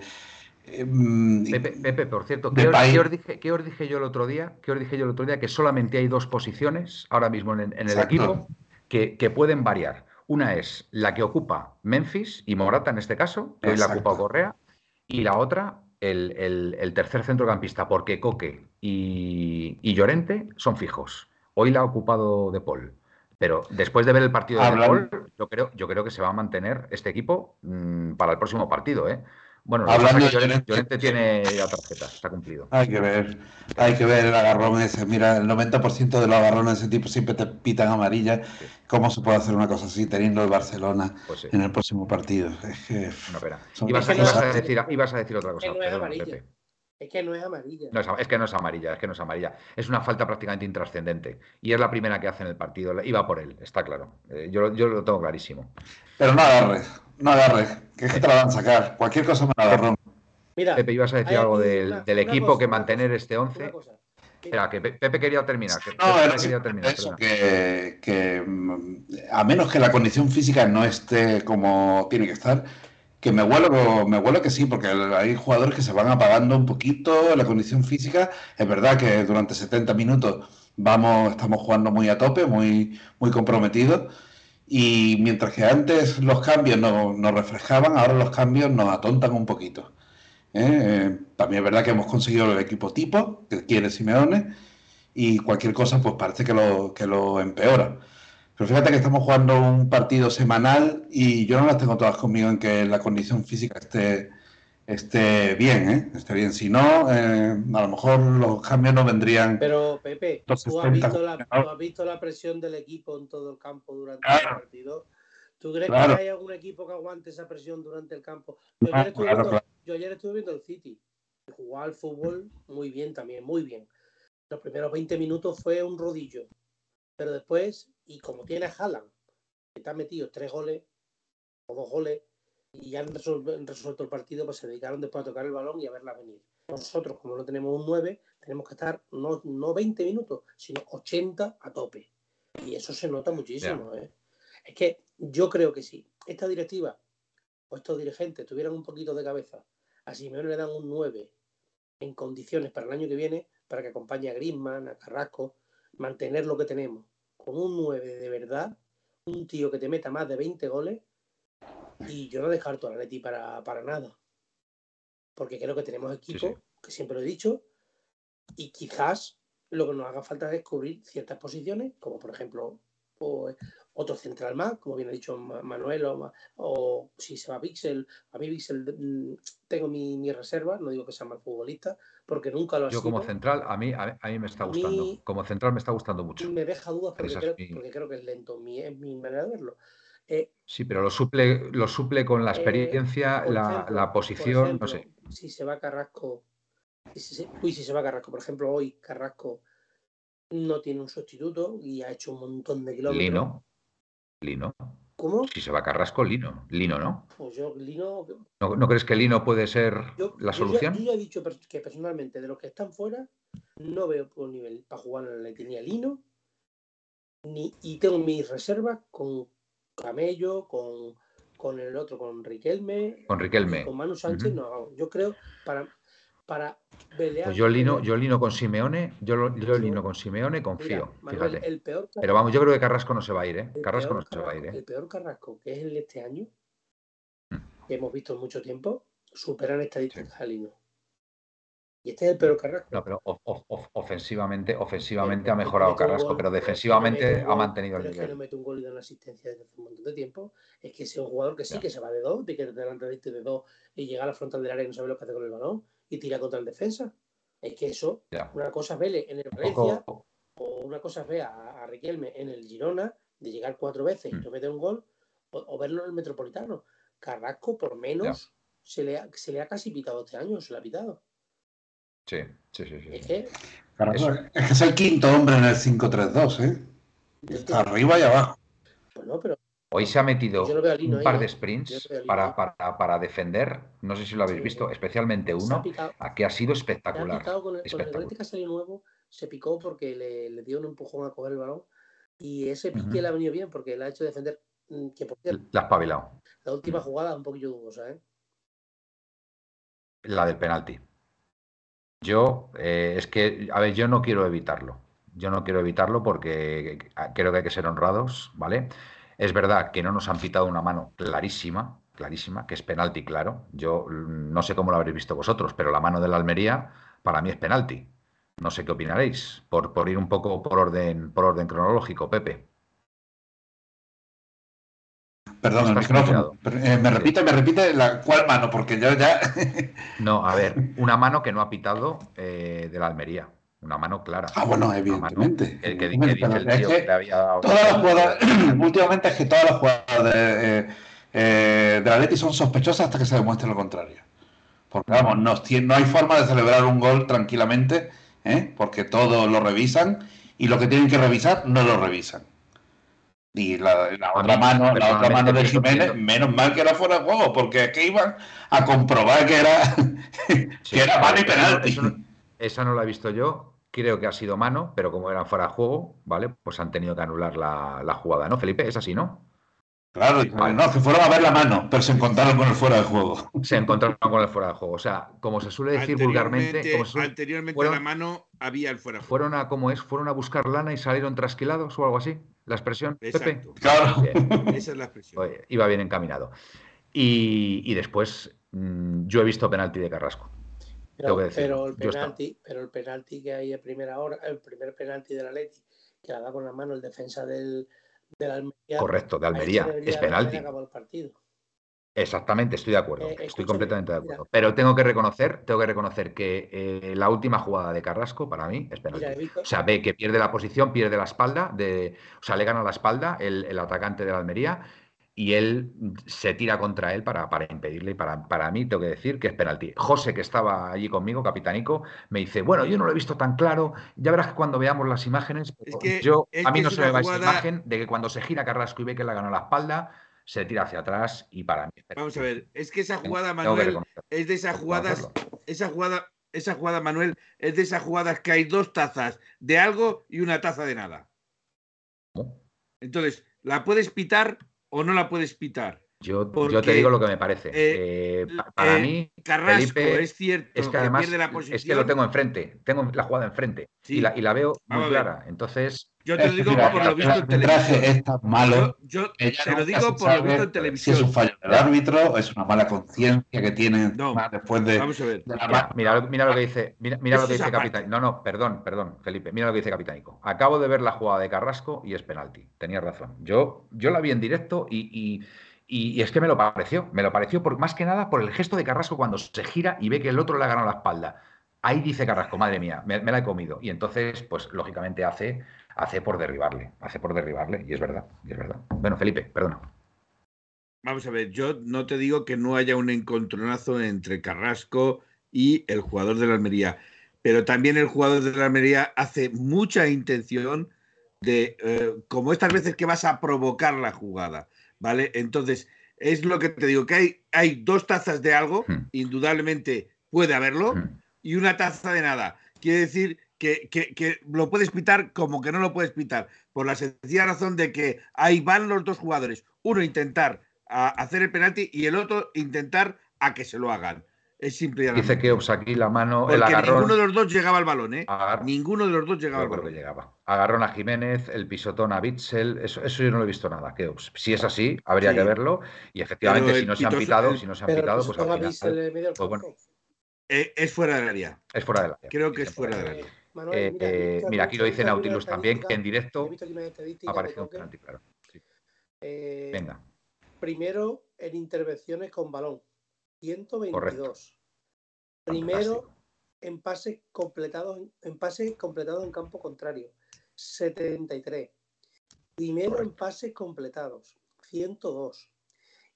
eh, mm, Pepe, Pepe, por cierto, ¿qué os, país. qué os dije, qué os dije yo el otro día? ¿Qué os dije yo el otro día? Que solamente hay dos posiciones ahora mismo en, en el Exacto. equipo que, que pueden variar. Una es la que ocupa Memphis y Morata en este caso, que hoy la ocupado Correa, y la otra, el, el- el tercer centrocampista, porque Coque y, y Llorente son fijos. Hoy la ha ocupado De Paul. Pero después de ver el partido de De Paul, yo creo, yo creo que se va a mantener este equipo mm, para el próximo partido. ¿eh? Bueno, Hablando que de Llorente, Llorente- Llorente tiene ya tarjeta, está cumplido. Hay que ver, hay que ver el agarrón ese. Mira, el 90% de los agarrones de ese tipo siempre te pitan amarilla. ¿Cómo se puede hacer una cosa así teniendo el Barcelona Pues sí, en el próximo partido? Es que una pena. son Ibas, a- Es que no ibas a es- decir, ibas a decir otra cosa. Pepe. Es que no es amarilla. No es, es que no es amarilla, es que no es amarilla. Es una falta prácticamente intrascendente. Y es la primera que hace en el partido. Iba por él, está claro. Eh, yo, lo- yo lo tengo clarísimo. Pero no agarres, no agarres, que es que te la van a sacar. Cualquier cosa me la agarrón. Mira, Pepe, ibas a decir algo del, una- del una equipo cosa, que mantener este 11. una cosa. Mira, Espera, que Pe- Pepe quería terminar. que No, Pepe quería terminar. eso, que, que, mm, a menos que la condición física no esté como tiene que estar, que me huelo, me huelo que sí, porque hay jugadores que se van apagando un poquito la condición física. Es verdad que durante 70 minutos vamos, estamos jugando muy a tope, muy, muy comprometidos. Y mientras que antes los cambios nos, nos refrescaban, ahora los cambios nos atontan un poquito. ¿eh? Eh, También es verdad que hemos conseguido el equipo tipo que quiere Simeone y cualquier cosa pues parece que lo, que lo empeora. Pero fíjate que estamos jugando un partido semanal y yo no las tengo todas conmigo en que la condición física esté, esté bien, ¿eh? Esté bien. Si no, eh, a lo mejor los cambios no vendrían. Pero, Pepe, ¿tú has, 60, visto la, tú has visto la presión del equipo en todo el campo durante Claro. el partido? ¿Tú crees Claro. que hay algún equipo que aguante esa presión durante el campo? Yo ayer estuve, claro, viendo, yo ayer estuve viendo el City. Jugaba al fútbol muy bien también, muy bien. Los primeros 20 minutos fue un rodillo. Pero después, y como tiene a Haaland, que te ha metido tres goles o dos goles, y ya han resuelto, el partido, pues se dedicaron después a tocar el balón y a verla venir. Nosotros, como no tenemos un 9, tenemos que estar no, no 20 minutos, sino 80 a tope. Y eso se nota muchísimo. ¿eh? Es que yo creo que si esta directiva o estos dirigentes tuvieran un poquito de cabeza, a Simeone le dan un 9 en condiciones para el año que viene, para que acompañe a Griezmann, a Carrasco, mantener lo que tenemos. Con un 9 de verdad, un tío que te meta más de 20 goles, y yo no descarto a la Leti para, para nada. Porque creo que tenemos equipo, sí. que siempre lo he dicho, y quizás lo que nos haga falta es cubrir ciertas posiciones, como por ejemplo o, otro central más, como bien ha dicho Ma- Manuel, o, si se va Pixel, a mí Pixel mm, tengo mi, mi reserva, no digo que sea mal futbolista, porque nunca lo ha Yo sido. como central, a mí, a, a mí me está A mí- gustando. Como central me está gustando mucho. me deja dudas porque, creo, mi- porque creo que es lento, mi, es mi manera de verlo. Eh, Sí, pero lo suple, lo suple con la Eh, experiencia, la, ejemplo- la posición, ejemplo, no sé. Si se va Carrasco, si se, uy, si se va Carrasco, por ejemplo, hoy Carrasco no tiene un sustituto y ha hecho un montón de kilómetros. Lino. Lino. ¿Cómo? Si se va Carrasco, Lino. Lino, ¿no? Pues yo, Lino, ¿No, no crees que Lino puede ser yo, la yo solución? Ya, yo ya he dicho que personalmente de los que están fuera no veo por nivel para jugar en el Atleti ni a Lino ni, y tengo mis reservas con Camello, con, con el otro, con Riquelme, Con Riquelme. con Manu Sánchez. Ujú. no, yo creo para para pelear. Pues yo Lino, yo Lino con Simeone, yo, lo- yo Lino con Simeone Mira, confío, Manuel, fíjate. el peor Pero vamos, yo creo que Carrasco no se va a ir, ¿eh? Carrasco no se va a ir, ¿eh? el peor Carrasco, que es el de este año, Mm. que hemos visto en mucho tiempo, superan estadísticas a Lino. Y este es el peor Carrasco. No, pero of- of- of- ofensivamente, ofensivamente ha mejorado Carrasco, gol, pero no defensivamente ha mantenido el pero es que no nivel. mete un gol y da una asistencia desde hace un montón de tiempo. Es que es un jugador que sí, Ya. que se va de dos, de que delante de este de dos y llega a la frontal del área y no sabe lo que hace con el balón y tira contra el defensa. Es que eso, Ya. una cosa es verle en el Valencia poco- o una cosa es ver a, a Riquelme en el Girona de llegar cuatro veces y Mm. no meter un gol o, o verlo en el Metropolitano. Carrasco, por menos, se le, ha, se le ha casi pitado este año, se le ha pitado. Sí, sí, sí, sí. Es que. Es que es el quinto hombre en el 5-3-2, ¿eh? Está arriba y abajo. pues no, pero Hoy se ha metido no un par ¿eh? de Yo sprints no para, para, para defender. No sé si lo habéis Sí. visto, especialmente ha uno, picado, que ha sido se ha espectacular. picado con el, con el espectacular. Salió nuevo, se picó porque le, le dio un empujón a coger el balón y ese pique le ha venido bien porque le ha hecho defender, mm, que por cierto, La ha espabilado. la última jugada un poquillo dudosa, ¿eh? La del penalti. Yo, eh, es que, a ver, yo no quiero evitarlo. Yo no quiero evitarlo porque creo que hay que ser honrados, ¿vale? Es verdad que no nos han pitado una mano clarísima, clarísima, que es penalti, claro. Yo mm, no sé cómo lo habréis visto vosotros, pero la mano de la Almería para mí es penalti. No sé qué opinaréis, por, por ir un poco por orden, por orden cronológico, Pepe. Perdón, el micrófono. Eh, me repite, me repite la cuál mano, porque yo ya. No, a ver, (laughs) una mano que no ha pitado eh, de la Almería. Una mano clara. ah, bueno, evidentemente. que, que- dice el tío que le había dado. Últimamente es que todas las jugadas de, eh, eh, de la Leti son sospechosas hasta que se demuestre lo contrario. Porque vamos, no, no hay forma de celebrar un gol tranquilamente, ¿eh? porque todos lo revisan y lo que tienen que revisar no lo revisan. Y la, otra mano, la otra mano de Jiménez, menos mal que era fuera de juego, porque es que iban a comprobar que era, (laughs) Sí, que era mano y eso penalti. eso esa no la he visto yo. Creo que ha sido mano, pero como eran fuera de juego, ¿vale? Pues han tenido que anular la, la jugada, ¿no, Felipe? Es así, ¿no? Claro, Vale. no, que fueron a ver la mano, pero se encontraron con el fuera de juego. Se encontraron con el fuera de juego. O sea, como se suele decir vulgarmente, Anteriormente, como se suele- anteriormente fueron- a la mano había el fuera. de juego. fueron a, ¿cómo es? Fueron a buscar lana y salieron trasquilados o algo así. La expresión, Pepe. Claro. Bien. (laughs) Esa es la expresión. Oye, iba bien encaminado. Y, y después, mm, yo he visto penalti de Carrasco. Pero, el penalti, pero el penalti que hay a primera hora, el primer penalti de la Leti, que la da con la mano el defensa del, del Almería. Correcto, de Almería. Es penalti. el partido. Exactamente, estoy de acuerdo, Eh, estoy escúchame, completamente de mira. acuerdo. Pero tengo que reconocer, tengo que reconocer que eh, la última jugada de Carrasco para mí es penalti. Mira, O sea, ve que pierde la posición, pierde la espalda, de, o sea, le gana la espalda el, el atacante de la Almería y él se tira contra él para, para impedirle. Y para, para mí, tengo que decir que es penalti. José, que estaba allí conmigo, capitanico, me dice: Bueno, yo no lo he visto tan claro. Ya verás que cuando veamos las imágenes, Es que- yo, es a mí no se me va esa jugada- imagen de que cuando se gira Carrasco y ve que le ganó la espalda, se tira hacia atrás y para mí. Vamos a ver, es que esa jugada, Manuel, es de esas jugadas, esa jugada, esa jugada, Manuel, es de esas jugadas que hay dos tazas de algo y una taza de nada. Entonces, ¿la puedes pitar o no la puedes pitar? Yo, yo te digo lo que me parece. eh, Eh, pa- para eh, mí, Carrasco, Felipe, es cierto es que que además pierde la es posición. que lo tengo enfrente, tengo la jugada enfrente Sí. y, la, y la veo muy Vamos clara. Entonces, Yo te lo Es que, digo mira, por lo visto en televisión. es tan malo Yo, que te lo digo por lo visto en Si es televisión. un fallo del árbitro, es una mala conciencia que tiene No. después de, Vamos a ver. de la mira, mira, lo- mira lo que dice, mira, mira lo que es dice. Capitán. No, no, perdón, perdón, Felipe. Mira lo que dice Capitánico. Acabo de ver la jugada de Carrasco y es penalti. Tenías razón. Yo, yo la vi en directo y, y- y- es que me lo pareció. Me lo pareció por más que nada por el gesto de Carrasco cuando se gira y ve que el otro le ha ganado la espalda. Ahí dice Carrasco, madre mía, me, me la he comido. Y entonces, pues lógicamente hace, hace por derribarle, hace por derribarle. Y es verdad, y es verdad. Bueno, Felipe, perdona. Vamos a ver, yo no te digo que no haya un encontronazo entre Carrasco y el jugador de la Almería, pero también el jugador de la Almería hace mucha intención de, eh, como estas veces que vas a provocar la jugada, ¿vale? Entonces, es lo que te digo, que hay, hay dos tazas de algo, Hmm. indudablemente puede haberlo, Mm. y una taza de nada. Quiere decir que, que- que lo puedes pitar como que no lo puedes pitar, por la sencilla razón de que ahí van los dos jugadores. Uno intentar a hacer el penalti y el otro intentar a que se lo hagan. Es simple y Dice que aquí la mano, el Porque agarrón. ninguno de los dos llegaba al balón, ¿eh? agar- Ninguno de los dos llegaba al balón. llegaba. Agarrón a Jiménez, el pisotón a Bitzel, eso, eso yo no lo he visto nada. Que, si es así, habría Sí. que verlo. Y efectivamente, si el no se han pitoso- pitado, el- si no se han Pero pitado, pues al final del pues bueno. Eh, es fuera del área. es fuera de la Creo que es fuera del área. Manuel, Eh, mira, eh, mira, aquí- lo dice Nautilus también, que en directo ha aparecido un penalti, claro. Sí. Eh, Venga, Primero en intervenciones con balón, 122. Primero fantástico. en pases completados en pases completados en campo contrario, 73. Primero en Correcto. pases completados, 102.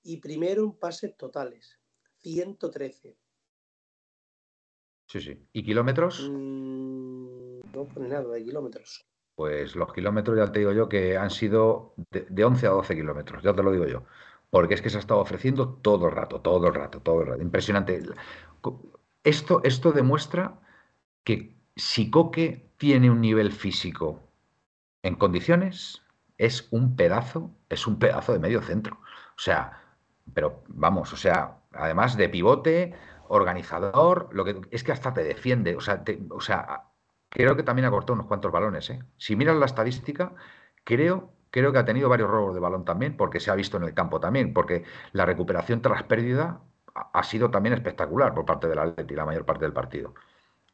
Y primero en pases totales, 113. Sí, sí. ¿Y kilómetros? Mm, no pone nada de kilómetros. Pues los kilómetros ya te digo yo que han sido de, de 11 a 12 kilómetros, ya te lo digo yo. Porque es que se ha estado ofreciendo todo el rato, todo el rato, todo el rato. Impresionante. Esto, esto demuestra que si Coque tiene un nivel físico en condiciones, es un pedazo, es un pedazo de medio centro. O sea, pero vamos, o sea, además de pivote, organizador, lo que es que hasta te defiende. O sea, te- o sea, creo que también ha cortado unos cuantos balones. ¿eh? Si miras la estadística, creo, creo que ha tenido varios robos de balón también, porque se ha visto en el campo también, porque la recuperación tras pérdida ha, sido también espectacular por parte del Atleti la mayor parte del partido.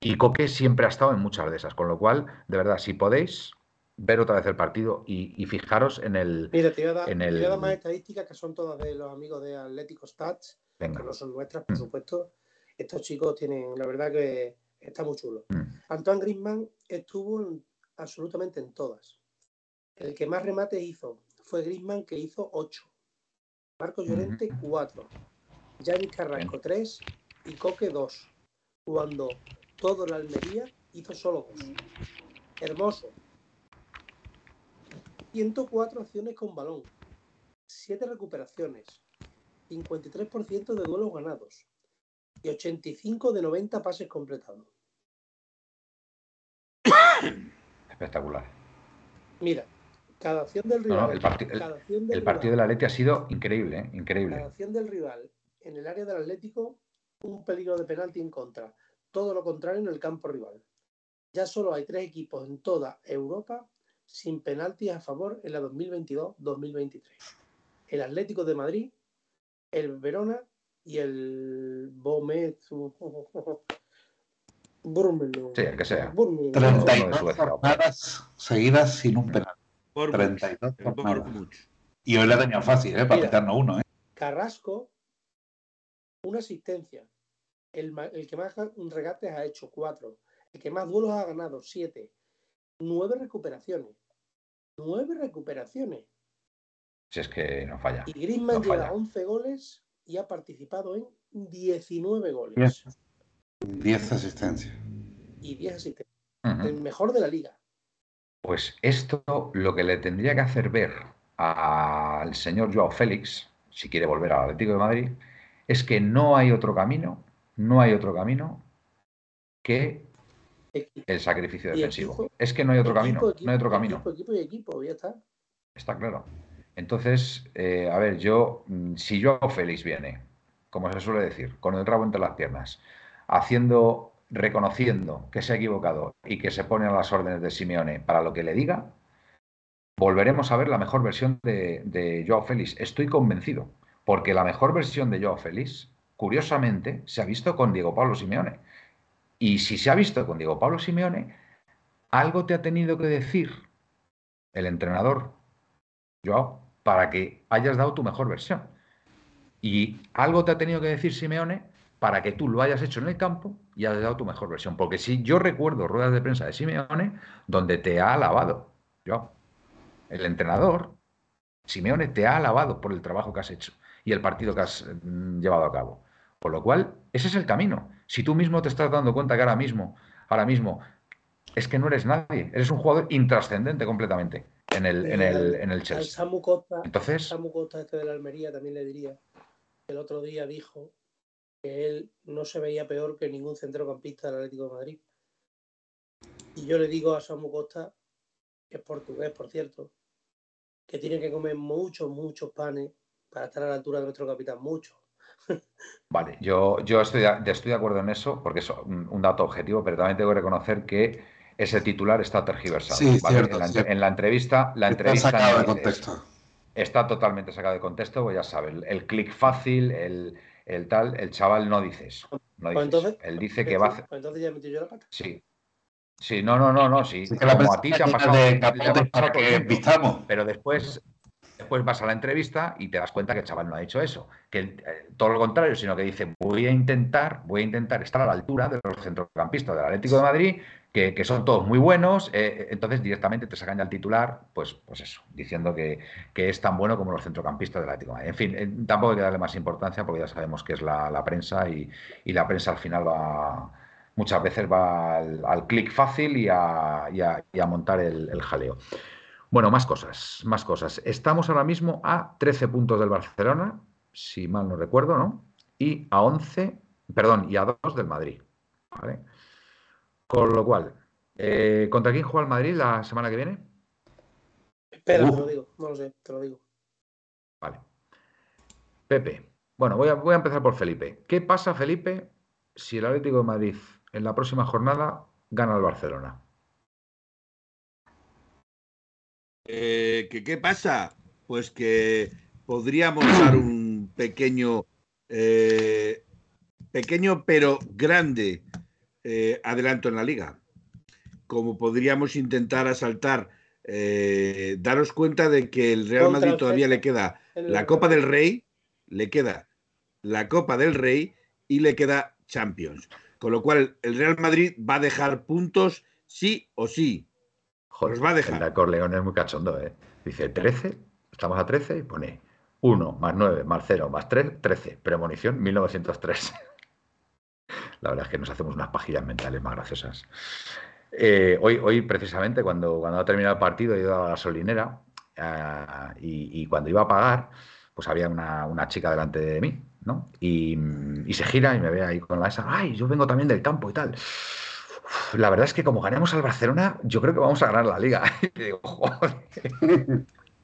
Y Coque siempre ha estado en muchas de esas, con lo cual, de verdad, si podéis, ver otra vez el partido y, y fijaros en el... Mira, te voy, a dar, En dar el- más estadísticas que son todas de los amigos de Atlético Stats, Venga, que no son nuestras, por Mm. supuesto. Estos chicos tienen, la verdad que está muy chulo. Mm. Antoine Griezmann estuvo en- absolutamente en todas. El que más remates hizo fue Griezmann, que hizo 8. Marco Llorente, 4. Gianni Carrasco, 3. Y Coque, 2. Cuando todo la Almería hizo solo 2. Hermoso. 104 acciones con balón. 7 recuperaciones. 53% de duelos ganados. Y 85 de 90 pases completados. (coughs) espectacular. Mira, cada acción del No, rival. no, el, parti- el- cada acción del el partido rival- del Atleti ha sido increíble, ¿eh? Cada increíble. acción del rival en el área del Atlético, un peligro de penalti en contra. Todo lo contrario en el campo rival. Ya solo hay tres equipos en toda Europa sin penaltis a favor en la 2022-2023. El Atlético de Madrid, el Verona y el Bomet. (laughs) Birmingham. Sí, el que sea. Birmingham. Treinta y- 32 Suecia. jornadas seguidas sin un penal. Por 32 mucho, por jornadas. mucho. Y hoy la ha tenido fácil, ¿eh? Para Mira. pitarnos uno, ¿eh? Carrasco una asistencia. El, que más regates ha hecho cuatro. El que más duelos ha ganado siete. Nueve recuperaciones. Nueve recuperaciones. Si es que no falla. Y Griezmann lleva 11 goles y ha participado en 19 goles. 10 asistencias. Y 10 asistencias. El mejor de la liga. Pues esto lo que le tendría que hacer ver al señor Joao Félix, si quiere volver al Atlético de Madrid, es que no hay otro camino, no hay otro camino que el sacrificio defensivo. es que no hay otro camino, no hay otro camino. Equipo, y equipo, ya está. Está claro. Entonces, eh, a ver, yo, mm, si Joao Félix viene, como se suele decir, con el rabo entre las piernas, haciendo, reconociendo que se ha equivocado y que se pone a las órdenes de Simeone para lo que le diga, volveremos a ver la mejor versión de, Joao Félix. Estoy convencido, porque la mejor versión de Joao Félix, curiosamente, se ha visto con Diego Pablo Simeone. Y si se ha visto con Diego Pablo Simeone, algo te ha tenido que decir el entrenador, Joao, para que hayas dado tu mejor versión. Y algo te ha tenido que decir Simeone para que tú lo hayas hecho en el campo y hayas dado tu mejor versión. Porque si yo recuerdo ruedas de prensa de Simeone donde te ha alabado, yo, el entrenador, Simeone te ha alabado por el trabajo que has hecho y el partido que has mm, llevado a cabo. Por lo cual, ese es el camino. Si tú mismo te estás dando cuenta que ahora mismo, ahora mismo, es que no eres nadie, eres un jugador intrascendente completamente en el, en el, en el Chelsea. Samu Costa, Entonces, Samu Costa, este de la Almería, también le diría, el otro día dijo él no se veía peor que ningún centrocampista del Atlético de Madrid. Y yo le digo a Samu Costa, que es portugués, por cierto, que tiene que comer muchos, muchos panes para estar a la altura de nuestro capitán, muchos. (laughs) Vale, yo, yo estoy, de, estoy de acuerdo en eso, porque es un dato objetivo, pero también tengo que reconocer que ese titular está tergiversado. en, la, entrevista, la entrevista está sacado de contexto. Está totalmente sacado de contexto, pues ya sabes, el, clic fácil, el, tal, el chaval no dice eso. No entonces, Él dice que va a hacer. Entonces ya metió yo la pata. Sí. Sí, no, no, no, no, sí. como a ti te ha pasado, para que Pero después, después vas a la entrevista y te das cuenta que el chaval no ha dicho eso. Que eh, todo lo contrario, sino que dice, voy a intentar, voy a intentar estar a la altura de los centrocampistas del Atlético de Madrid que, son todos muy buenos, eh, entonces directamente te sacan ya el titular, pues, pues eso, diciendo que, es tan bueno como los centrocampistas del Atlético. En fin, eh, tampoco hay que darle más importancia porque ya sabemos que es la, prensa y, la prensa al final va, muchas veces va al, clic fácil y a, montar el, jaleo. Bueno, más cosas, más cosas. Estamos ahora mismo a 13 puntos del Barcelona, si mal no recuerdo, ¿no? Y a 11, perdón, y a 2 del Madrid. ¿vale? Con lo cual, eh, ¿contra quién juega el Madrid la semana que viene? Espera, te lo digo, no lo sé, te lo digo. Vale. Pepe. Bueno, voy a, voy a empezar por Felipe. ¿Qué pasa, Felipe, si el Atlético de Madrid en la próxima jornada gana al Barcelona? Eh, ¿Qué pasa? Pues que podríamos dar un pequeño, eh, pequeño pero grande eh, adelanto en la liga. Como podríamos intentar asaltar, eh, daros cuenta de que el Real Madrid todavía le queda la Copa del Rey, le queda la Copa del Rey y le queda Champions. Con lo cual, el Real Madrid va a dejar puntos sí o sí. Joder, va a dejar. El Corleón es muy cachondo, ¿eh? Dice 13, estamos a 13 y pone 1 más 9 más 0 más 3, 13. Premonición 1903. (laughs) La verdad es que nos hacemos unas pajillas mentales más graciosas. Eh, hoy, hoy, precisamente, cuando, cuando ha terminado el partido, he ido a la gasolinera eh, y, cuando iba a pagar, pues había una, chica delante de mí, ¿no? Y, se gira y me ve ahí con la esa, ¡ay, yo vengo también del campo y tal! La verdad es que como ganemos al Barcelona, yo creo que vamos a ganar la liga. (laughs) y digo, joder.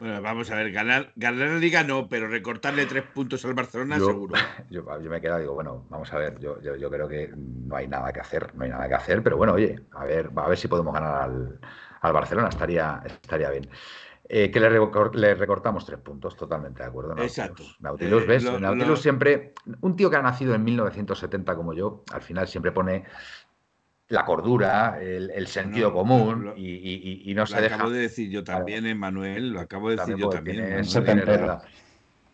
Bueno, vamos a ver, ganar, ganar la liga no, pero recortarle tres puntos al Barcelona seguro. (laughs) Yo, me he quedado, digo, bueno, vamos a ver, yo, yo, creo que no hay nada que hacer, no hay nada que hacer, pero bueno, oye, a ver, a ver si podemos ganar al, Barcelona, estaría, estaría bien. Eh, que le, le, recortamos tres puntos, totalmente de acuerdo. Exacto. Nautilus, ¿ves? Eh, Nautilus siempre, un tío que ha nacido en 1970 como yo, al final siempre pone la cordura, el, sentido común y, no se lo deja. acabo de decir yo también, Manuel, lo acabo de decir yo también. es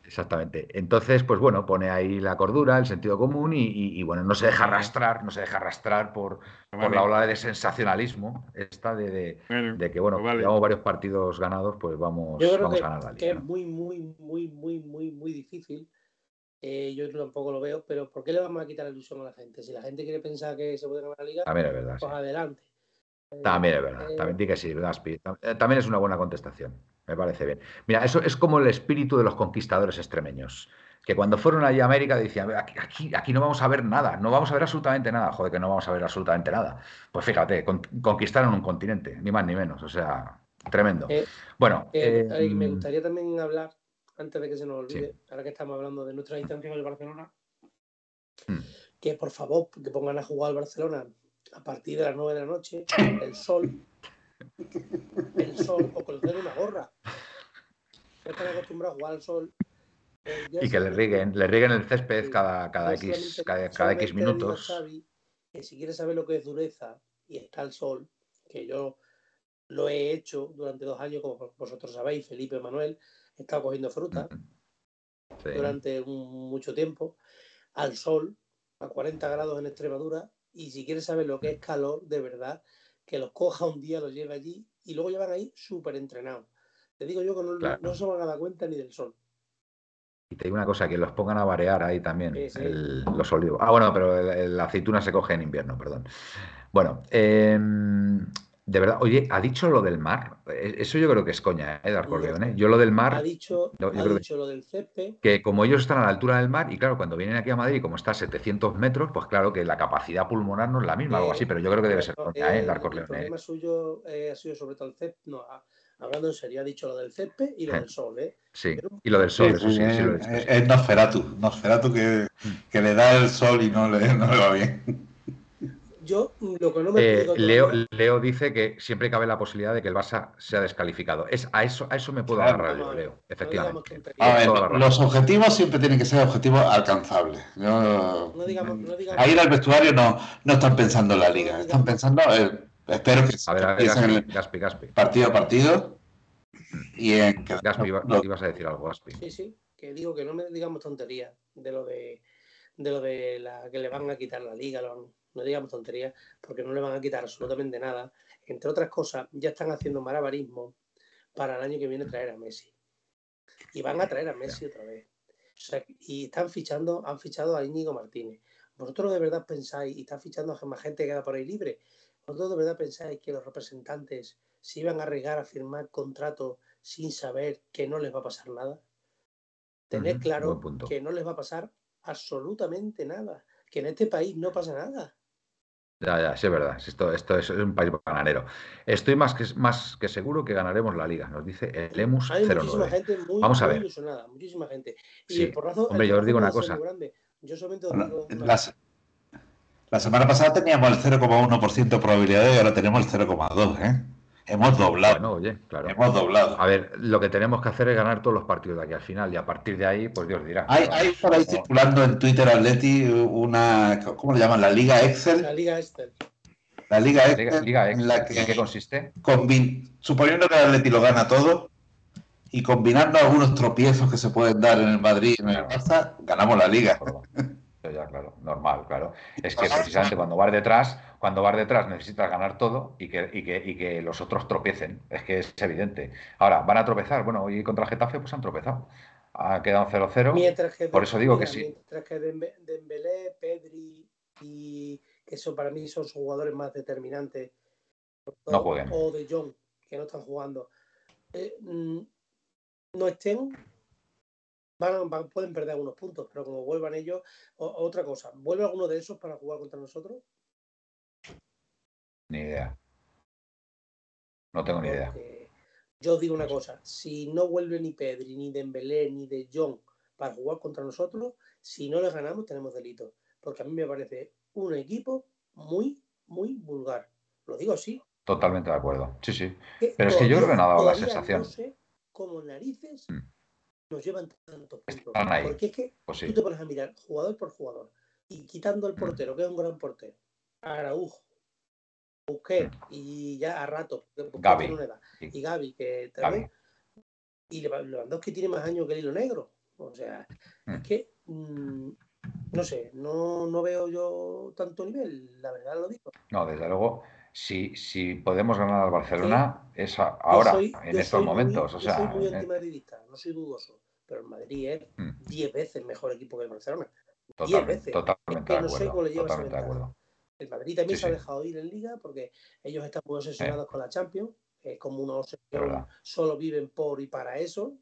Exactamente. Entonces, pues bueno, pone ahí la cordura, el sentido común y, y- y, bueno, no se deja arrastrar, no se deja arrastrar por, por Vale. la ola de sensacionalismo, esta de, de- Bueno, de que, bueno, pues vale. llevamos varios partidos ganados, pues vamos, Yo creo vamos que, a ganar la que liga. es ¿no? muy, muy, muy, muy, muy, muy difícil. Eh, yo tampoco lo veo, pero ¿por qué le vamos a quitar la ilusión a la gente? Si la gente quiere pensar que se puede ganar la liga, También es verdad, sí. pues adelante. Eh, También es verdad, eh, también di que sí, eh, También es una buena contestación, me parece bien. Mira, eso es como el espíritu de los conquistadores extremeños, que cuando fueron allí a América decían, aquí, aquí, no vamos a ver nada, no vamos a ver absolutamente nada, joder, que no vamos a ver absolutamente nada. Pues fíjate, con- conquistaron un continente, ni más ni menos, o sea, tremendo. Eh, Bueno, eh, eh, eh, me gustaría también hablar, antes de que se nos olvide, Sí. ahora que estamos hablando de nuestra distancia con el Barcelona, mm, que por favor que pongan a jugar al Barcelona a partir de las 9 de la noche, el sol, el sol, o colocar una gorra. No están acostumbrados a jugar al sol. eh, y que le rieguen, le rieguen el césped Sí. cada, cada, X, cada, cada X minutos. Xavi que si quiere saber lo que es dureza y está el sol, que yo lo he hecho durante dos años, como vosotros sabéis, Felipe Manuel, he estado cogiendo fruta Sí. durante un- mucho tiempo, al sol, a 40 grados en Extremadura, y si quieres saber lo que es calor, de verdad, que los coja un día, los lleve allí, y luego llevan ahí súper entrenados. Te digo yo que no, Claro. no se van a dar cuenta ni del sol. Y te digo una cosa, que los pongan a varear ahí también, Sí, sí. el- los olivos. Ah, bueno, pero la aceituna se coge en invierno, perdón. Bueno, em, de verdad, oye, ha dicho lo del mar. Eh, Eso yo creo que es coña, ¿eh? De Arcorleone. Yo lo del Ha mar, dicho, yo- yo ha creo que- dicho lo del césped, que como ellos están a la altura del mar, y claro, cuando vienen aquí a Madrid, como está a 700 metros, pues claro que la capacidad pulmonar no es la misma, algo Eh, así, pero yo creo que debe ser coña, ¿eh? eh, El el problema suyo eh, ha sido sobre todo el césped. No, ha- hablando en serio, ha dicho lo del césped y lo Eh. del sol, ¿eh? Sí, y lo del sol, Sí, eso sí, sí, sí lo he es Nosferatu, Nosferatu que, que le da el sol y no le, no le va bien. Yo lo que no me Eh, Leo, dice que siempre cabe la posibilidad de que el Barça sea descalificado. Es, a, eso, a eso me puedo Claro. agarrar yo, Leo, efectivamente. A ver, los objetivos siempre tienen que ser objetivos alcanzables. No digamos, no digamos. a ir al vestuario no, no están pensando en la liga, están pensando, eh, espero que A ver, a ver, en Gaspi, el Gaspi, Gaspi. partido a partido y en que Gaspi, iba- no- ibas a decir algo, Gaspi. Sí, sí, que digo que no me digamos tonterías de lo de, de lo de la que le van a quitar la liga, lo no digamos tonterías, porque no le van a quitar absolutamente nada. Entre otras cosas, ya están haciendo malabarismo para el año que viene traer a Messi. Y van a traer a Messi otra vez. O sea, y están fichando, han fichado a Íñigo Martínez. ¿Vosotros de verdad pensáis, y están fichando a más gente que queda por ahí libre, ¿vosotros de verdad pensáis que los representantes se iban a arriesgar a firmar contratos sin saber que no les va a pasar nada? Tener claro que no les va a pasar absolutamente nada, que en este país no pasa nada. Ya, ya, sí es verdad. Esto, esto es un país bananero. Estoy más que, más que seguro que ganaremos la liga, nos dice el Emus Hay muchísima 09. gente muy, Vamos a muy ver. ilusionada, muchísima gente. Y Sí, el porrazo, hombre, el yo os digo una cosa. Yo solamente os digo las- la semana pasada teníamos el 0,1% de probabilidades y ahora tenemos el 0,2%. ¿eh? Hemos doblado. Bueno, oye, claro. Hemos doblado. A ver, lo que tenemos que hacer es ganar todos los partidos de aquí al final y a partir de ahí, pues Dios dirá. Hay, hay por ahí circulando en Twitter Atleti una, ¿cómo le llaman? La Liga Excel. La Liga Excel. La Liga Excel Liga, Liga X, en la ¿en qué que, consiste? combin- suponiendo que el Atleti lo gana todo y combinando algunos tropiezos que se pueden dar en el Madrid y en el Barça, ganamos la Liga. Ya, claro, normal, claro. Es que precisamente cuando vas detrás, cuando vas detrás necesitas ganar todo y que, y que, y que los otros tropiecen. Es que es evidente. Ahora, ¿van a tropezar? Bueno, hoy contra el Getafe pues han tropezado. Ha quedado 0-0. Mientras que, Por eso digo mira, que sí. Mientras que Dembélé, Pedri y que eso para mí son sus jugadores más determinantes. No jueguen. O de Jong, que no están jugando. eh, mm, no estén, van, van- pueden perder algunos puntos, pero como vuelvan ellos, o- otra cosa, ¿vuelve alguno de esos para jugar contra nosotros? Ni idea. No tengo ni idea. Porque yo os digo una cosa, si no vuelve ni Pedri, ni Dembélé, ni De Jong para jugar contra nosotros, si no les ganamos tenemos delito. Porque a mí me parece un equipo muy, muy vulgar. Lo digo así. Totalmente de acuerdo. Sí, sí. que Pero es que yo creo que no ha dado la sensación. No sé cómo narices Mm. nos llevan tantos puntos. Porque es que Pues tú te pones a mirar jugador por jugador y quitando al Mm. portero, que es un gran portero, Araujo, Busquets Mm. y ya a rato, Gavi. tiene una edad, Sí. y Gavi, que también. Y Leva- Lewandowski tiene más años que el hilo negro. O sea, Mm. es que mm, no sé, no, no veo yo tanto nivel, la verdad lo digo. No, desde luego, si, si podemos ganar al Barcelona, es a- ahora, soy- en estos soy muy- momentos. o yo soy sea, muy antimadridista, no soy dudoso, pero el Madrid es Mm. 10 veces mejor equipo que el Barcelona. 10 totalmente, veces. totalmente Es que de no sé acuerdo. Totalmente de acuerdo. El Madrid también Sí, se ha dejado ir en Liga porque ellos están muy obsesionados con la Champions, es como una obsesión, solo viven por y para eso,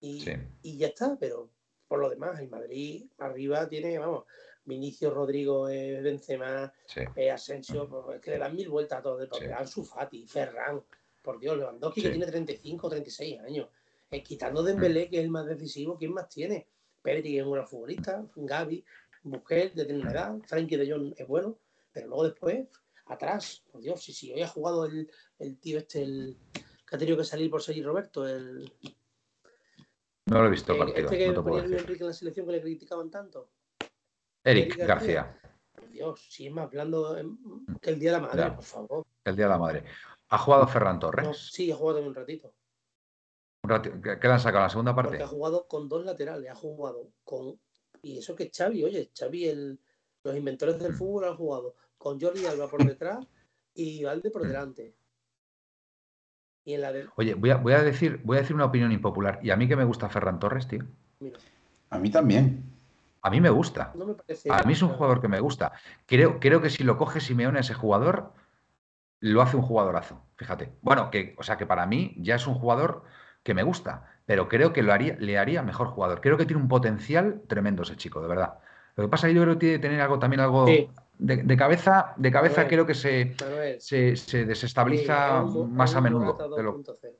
y, Sí. y ya está, pero por lo demás, el Madrid arriba tiene, vamos, Vinicio Rodrigo, eh, Benzema, eh, Asensio, pues, es que le dan mil vueltas a todo, porque Sí. Ansu Fati, Ferran, por Dios, Lewandowski que tiene 35 o 36 años, eh, quitando Dembélé, Mm. que es el más decisivo, ¿quién más tiene? Pedri es un gran futbolista, Gaby, Busquets ya tiene una edad, Frankie de Jong es bueno, pero luego después, atrás, por Dios, si, si hoy ha jugado el, el tío este, el que ha tenido que salir por Sergi Roberto, el, No lo he visto el eh, partido, este que no te puedo ponía Luis decir. Enrique en la selección que le criticaban tanto. Eric Eric García, García. Por Dios, si es más hablando em, que el Día de la Madre, Ya. por favor. el Día de la Madre. ¿Ha jugado Ferran No, Torres? sí, ha jugado también un ratito. Un rati- ¿Qué le han sacado en la segunda Porque parte? ha jugado con dos laterales, ha jugado con. Y eso que Xavi, oye, Xavi, el, los inventores del Mm. fútbol han jugado con Jordi Alba por detrás y Valde por Mm. delante. Y en la de. Oye, voy a, voy a decir, voy a decir una opinión impopular. Y a mí que me gusta Ferran Torres, tío. Mira, A mí también. A mí me gusta. no me parece. A mí es un jugador que me gusta. Creo, creo que si lo coge Simeone a ese jugador, lo hace un jugadorazo. Fíjate. Bueno, que, o sea que para mí ya es un jugador que me gusta, pero creo que lo haría, le haría mejor jugador. Creo que tiene un potencial tremendo ese chico, de verdad. Lo que pasa es que yo creo que tiene que tener algo también algo Sí. de, de cabeza, de cabeza Manuel. creo que se, se, se desestabiliza sí, más a menudo. Morata de lo- 2.0.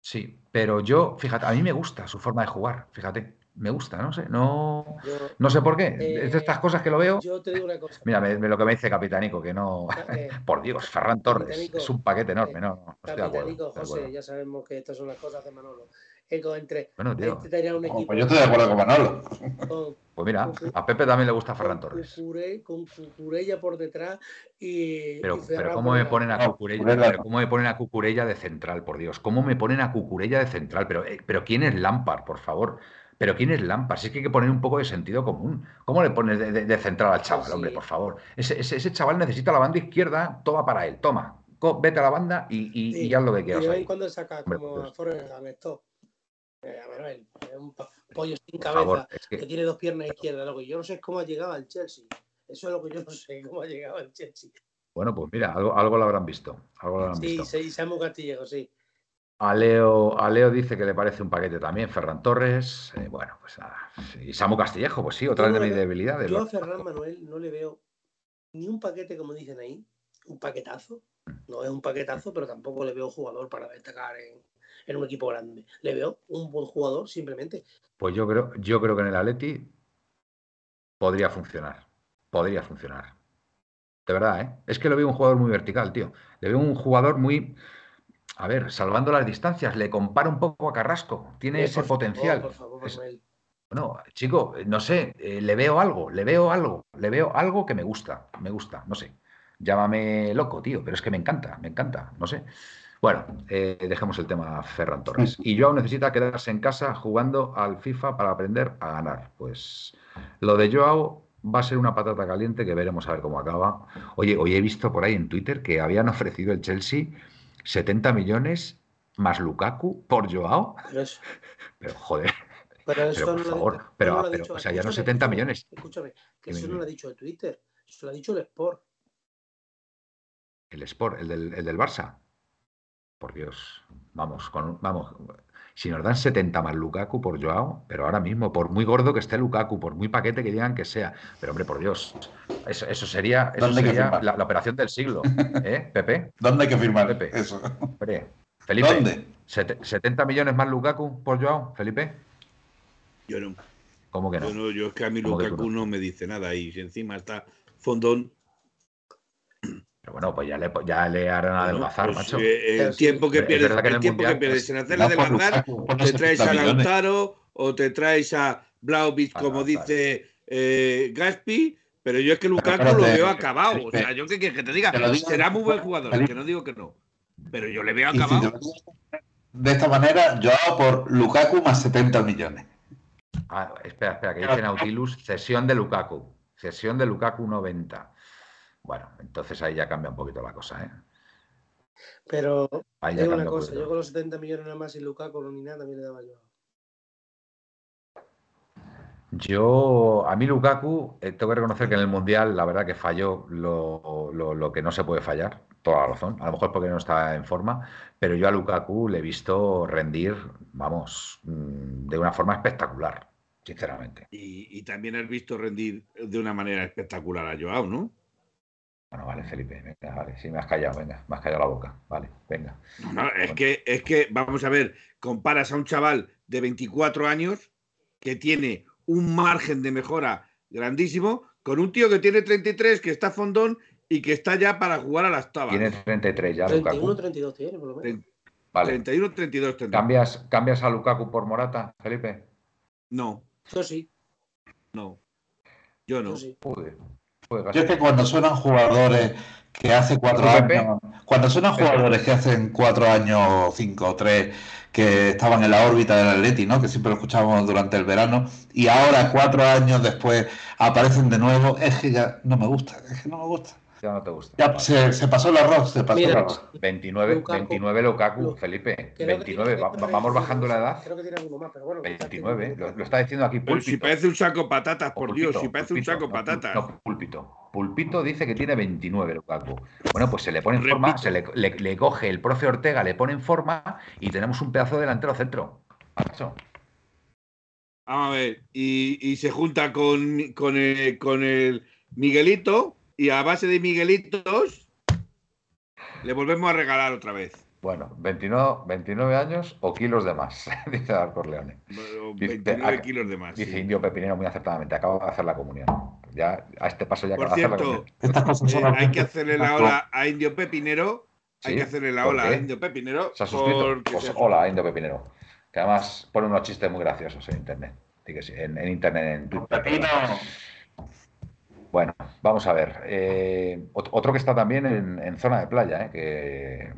Sí, pero yo, fíjate, a mí me gusta su forma de jugar, fíjate, me gusta, no sé, no, Yo, no sé por qué. Eh, es de estas cosas que lo veo. yo te digo una cosa. Mira, me- me- lo que me dice Capitanico, que no. Eh, (laughs) Por Dios, Ferran Torres, es un paquete enorme, eh, no, no, estoy de acuerdo. De José, acuerdo. ya sabemos que estas son las cosas de Manolo. Entre, Bueno, tío, este tenía un equipo pues yo estoy de acuerdo con Manolo. con, (laughs) pues mira, a Pepe también le gusta Ferran con Torres. Con Cucurella por detrás y. Pero, y pero ¿cómo me ponen a No, Cucurella? Pero. ¿Cómo me ponen a Cucurella de central, por Dios? ¿Cómo me ponen a Cucurella de central? Pero, eh, pero ¿quién es Lampard, por favor? Pero ¿quién es Lampard? Si es que hay que poner un poco de sentido común. ¿Cómo le pones de, de- de central al chaval, sí. hombre, por favor? Ese, ese- ese chaval necesita la banda izquierda, toma para él, toma. Co- Vete a la banda y, y- y Sí, haz lo que Y quieras de vez en ahí. cuando saca Hombre, como pues. a Forrest Gump, esto. Eh, Manuel, es un po- pollo sin cabeza favor, es que que, tiene dos piernas izquierdas. Lo que yo no sé es cómo ha llegado al Chelsea. Eso es lo que yo no sé, cómo ha llegado al Chelsea. bueno, pues mira, algo, algo lo habrán visto. Algo lo habrán Sí, visto. sí, Samu Castillejo, sí. A Leo, a Leo dice que le parece un paquete también, Ferran Torres. eh, bueno, pues nada. Y Samu Castillejo, pues sí, otra de mis debilidades. Yo a Ferran Manuel no le veo ni un paquete, como dicen ahí, un paquetazo. No es un paquetazo, pero tampoco le veo jugador para destacar en, en un equipo grande. Le veo un buen jugador simplemente. Pues yo creo, yo creo que en el Atleti podría funcionar. Podría funcionar. De verdad, ¿eh? Es que lo veo un jugador muy vertical, tío. Le veo un jugador muy. A ver, salvando las distancias, le comparo un poco a Carrasco. Tiene Eh, ese por favor, potencial. por favor, Es-. Bueno, chico, no sé, eh, le veo algo, le veo algo, le veo algo que me gusta, me gusta, no sé. Llámame loco, tío, pero es que me encanta, me encanta, no sé. Bueno, eh, dejemos el tema Ferran Torres. Y Joao necesita quedarse en casa jugando al FIFA para aprender a ganar. Pues lo de Joao va a ser una patata caliente que veremos a ver cómo acaba. Oye, hoy he visto por ahí en Twitter que habían (laughs) ofrecido el Chelsea 70 millones más Lukaku por Joao. Pero eso, (laughs) Pero joder, pero eso pero por no lo ha favor, dicho- pero, no lo ha pero, dicho- o sea, ya no escúchame, 70 escúchame, millones. Escúchame, que eso no lo ha dicho el Twitter, eso lo ha dicho el Sport. El Sport, el del, el del Barça. Por Dios, vamos, con, vamos. Si nos dan 70 más Lukaku por Joao, pero ahora mismo, por muy gordo que esté Lukaku, por muy paquete que digan que sea, pero hombre, por Dios, eso, eso sería, la, la operación del siglo, (laughs) ¿eh, Pepe? ¿Dónde hay que firmar Pepe. eso? Hombre, Felipe, ¿Dónde? sete- ¿70 millones más Lukaku por Joao, Felipe? Yo no. ¿Cómo que no? Yo, no, yo es que a mí ¿Cómo que tú Lukaku no? no me dice nada y si encima está fondón. Pero bueno, pues ya le, ya le harán bueno, adelgazar, pues, macho. eh, el tiempo que Es pierdes, que el el tiempo que Mundial, pierdes pues, en hacerle adelgazar, te traes 70 a. Lautaro o te traes a Blaovic, Ah, como no, dice eh, Gaspi, pero yo es que Lukaku lo veo acabado. O sea, yo qué quieres que te diga, te lo digo- será muy buen jugador, Felipe. que no digo que no. Pero yo le veo si acabado. de esta manera, yo hago por Lukaku más 70 millones. Ah, espera, espera, que dice Nautilus, cesión de Lukaku. Cesión de Lukaku 90. Bueno, entonces ahí ya cambia un poquito la cosa, ¿eh? Pero hay una un cosa, poquito. yo con los 70 millones nada más y Lukaku ni nada también le daba yo. Yo, a mí Lukaku, eh, tengo que reconocer que en el Mundial la verdad que falló lo, lo- lo que no se puede fallar, toda la razón, a lo mejor porque no estaba en forma, pero yo a Lukaku le he visto rendir, vamos, mm, de una forma espectacular, sinceramente. Y, y también has visto rendir de una manera espectacular a Joao, ¿no? Bueno, vale, Felipe, venga, vale, sí, me has callado, venga, me has callado la boca, vale, venga. No, no, es que, es que, vamos a ver, comparas a un chaval de 24 años que tiene un margen de mejora grandísimo con un tío que tiene 33, que está fondón y que está ya para jugar a las tabas. Tiene 33 ya 31, Lukaku. 32 tiene, por lo menos. Vale, 31, 32 tendrá. ¿cambias, ¿cambias a Lukaku por Morata, Felipe? No, Yo sí, no. Yo no. yo sí. Joder, Yo es que cuando suenan jugadores que hace cuatro años, cuando suenan jugadores que hacen cuatro años, cinco o tres, que estaban en la órbita del Atleti, ¿no? Que siempre lo escuchábamos durante el verano, y ahora cuatro años después aparecen de nuevo, es que ya no me gusta, es que no me gusta. Ya no te gusta. Ya se, se pasó el arroz, se pasó Mira, el arroz. 29, Lukaku. 29 Lukaku, Lu- Felipe. Creo que 29, tiene- va- va- vamos bajando la edad. Creo que tiene alguno más, pero bueno. quizás tiene 29, alguno lo, está diciendo aquí Pero si Pulpito. parece un saco patatas, por Dios, Pulpito, si parece un Pulpito, saco no, patatas. No, Pulpito. Pulpito dice que tiene 29 Lukaku. Bueno, pues se le pone en forma, se le, le- le coge el profe Ortega, le pone en forma y tenemos un pedazo de delantero centro. Macho. Vamos a ver, y, y se junta con, con, el, con el Miguelito y a base de Miguelitos le volvemos a regalar otra vez. Bueno, 29, 29 años o kilos de más, (laughs) dice Arcos Leone. Bueno, Dice- 29 ac- kilos de más. Dice sí. Indio Pepinero muy acertadamente, acabo de hacer la comunión. Ya a este paso ya Por acabo de hacer la comunión. (laughs) Eh, hay que hacerle la ola a Indio Pepinero. Hay Sí, que hacerle la ¿por ola a? Indio Pepinero. ¿Se ha suscrito? Pues se- hola, Indio Pepinero. Que además pone unos chistes muy graciosos en internet. Sí que sí, en, en internet, en Twitter. Pepino. Bueno, vamos a ver. eh, ot- otro que está también en, zona de playa, eh, que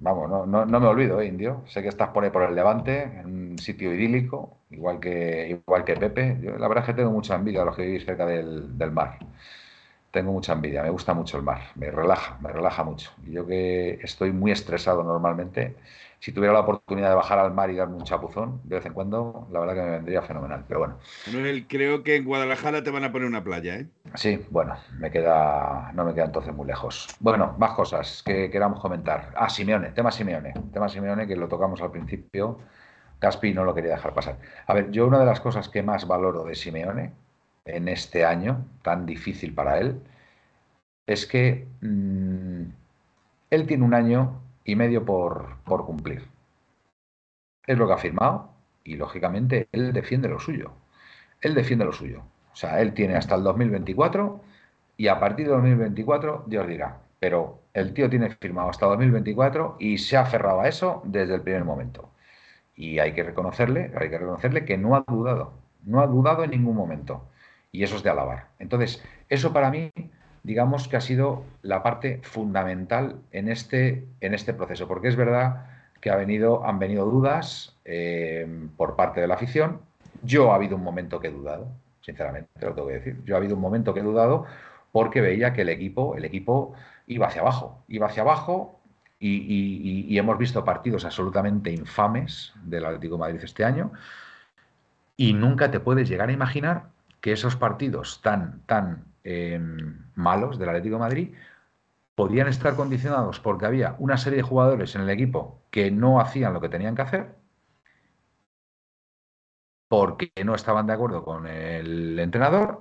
vamos, no, no, no me olvido, eh, Indio. Sé que estás por por el Levante, en un sitio idílico, igual que, igual que Pepe. Yo la verdad es que tengo mucha envidia a los que vivís cerca del mar. Tengo mucha envidia, me gusta mucho el mar, me relaja, me relaja mucho. Y yo que estoy muy estresado normalmente, si tuviera la oportunidad de bajar al mar y darme un chapuzón de vez en cuando, la verdad que me vendría fenomenal. Pero bueno, Manuel, creo que en Guadalajara te van a poner una playa, ¿eh? Sí, bueno, me queda, no me queda entonces muy lejos. Bueno, más cosas que queramos comentar. Ah, Simeone, tema Simeone, tema Simeone que lo tocamos al principio. Gaspi no lo quería dejar pasar. A ver, yo una de las cosas que más valoro de Simeone en este año tan difícil para él es que mm, él tiene un año y medio por, por cumplir. Es lo que ha firmado y lógicamente él defiende lo suyo. Él defiende lo suyo. O sea, él tiene hasta el 2024 y a partir de 2024 Dios dirá. Pero el tío tiene firmado hasta 2024 y se ha aferrado a eso desde el primer momento. Y hay que reconocerle, hay que reconocerle que no ha dudado, no ha dudado en ningún momento. Y eso es de alabar. Entonces, eso para mí, digamos que ha sido la parte fundamental en este, en este proceso, porque es verdad que ha venido, han venido dudas eh, por parte de la afición. Yo ha habido un momento que he dudado, sinceramente, lo tengo que decir. Yo ha habido un momento que he dudado porque veía que el equipo, el equipo iba hacia abajo, iba hacia abajo y, y- hemos visto partidos absolutamente infames del Atlético Madrid este año y nunca te puedes llegar a imaginar que esos partidos tan, tan eh, malos del Atlético Madrid podían estar condicionados porque había una serie de jugadores en el equipo que no hacían lo que tenían que hacer porque no estaban de acuerdo con el entrenador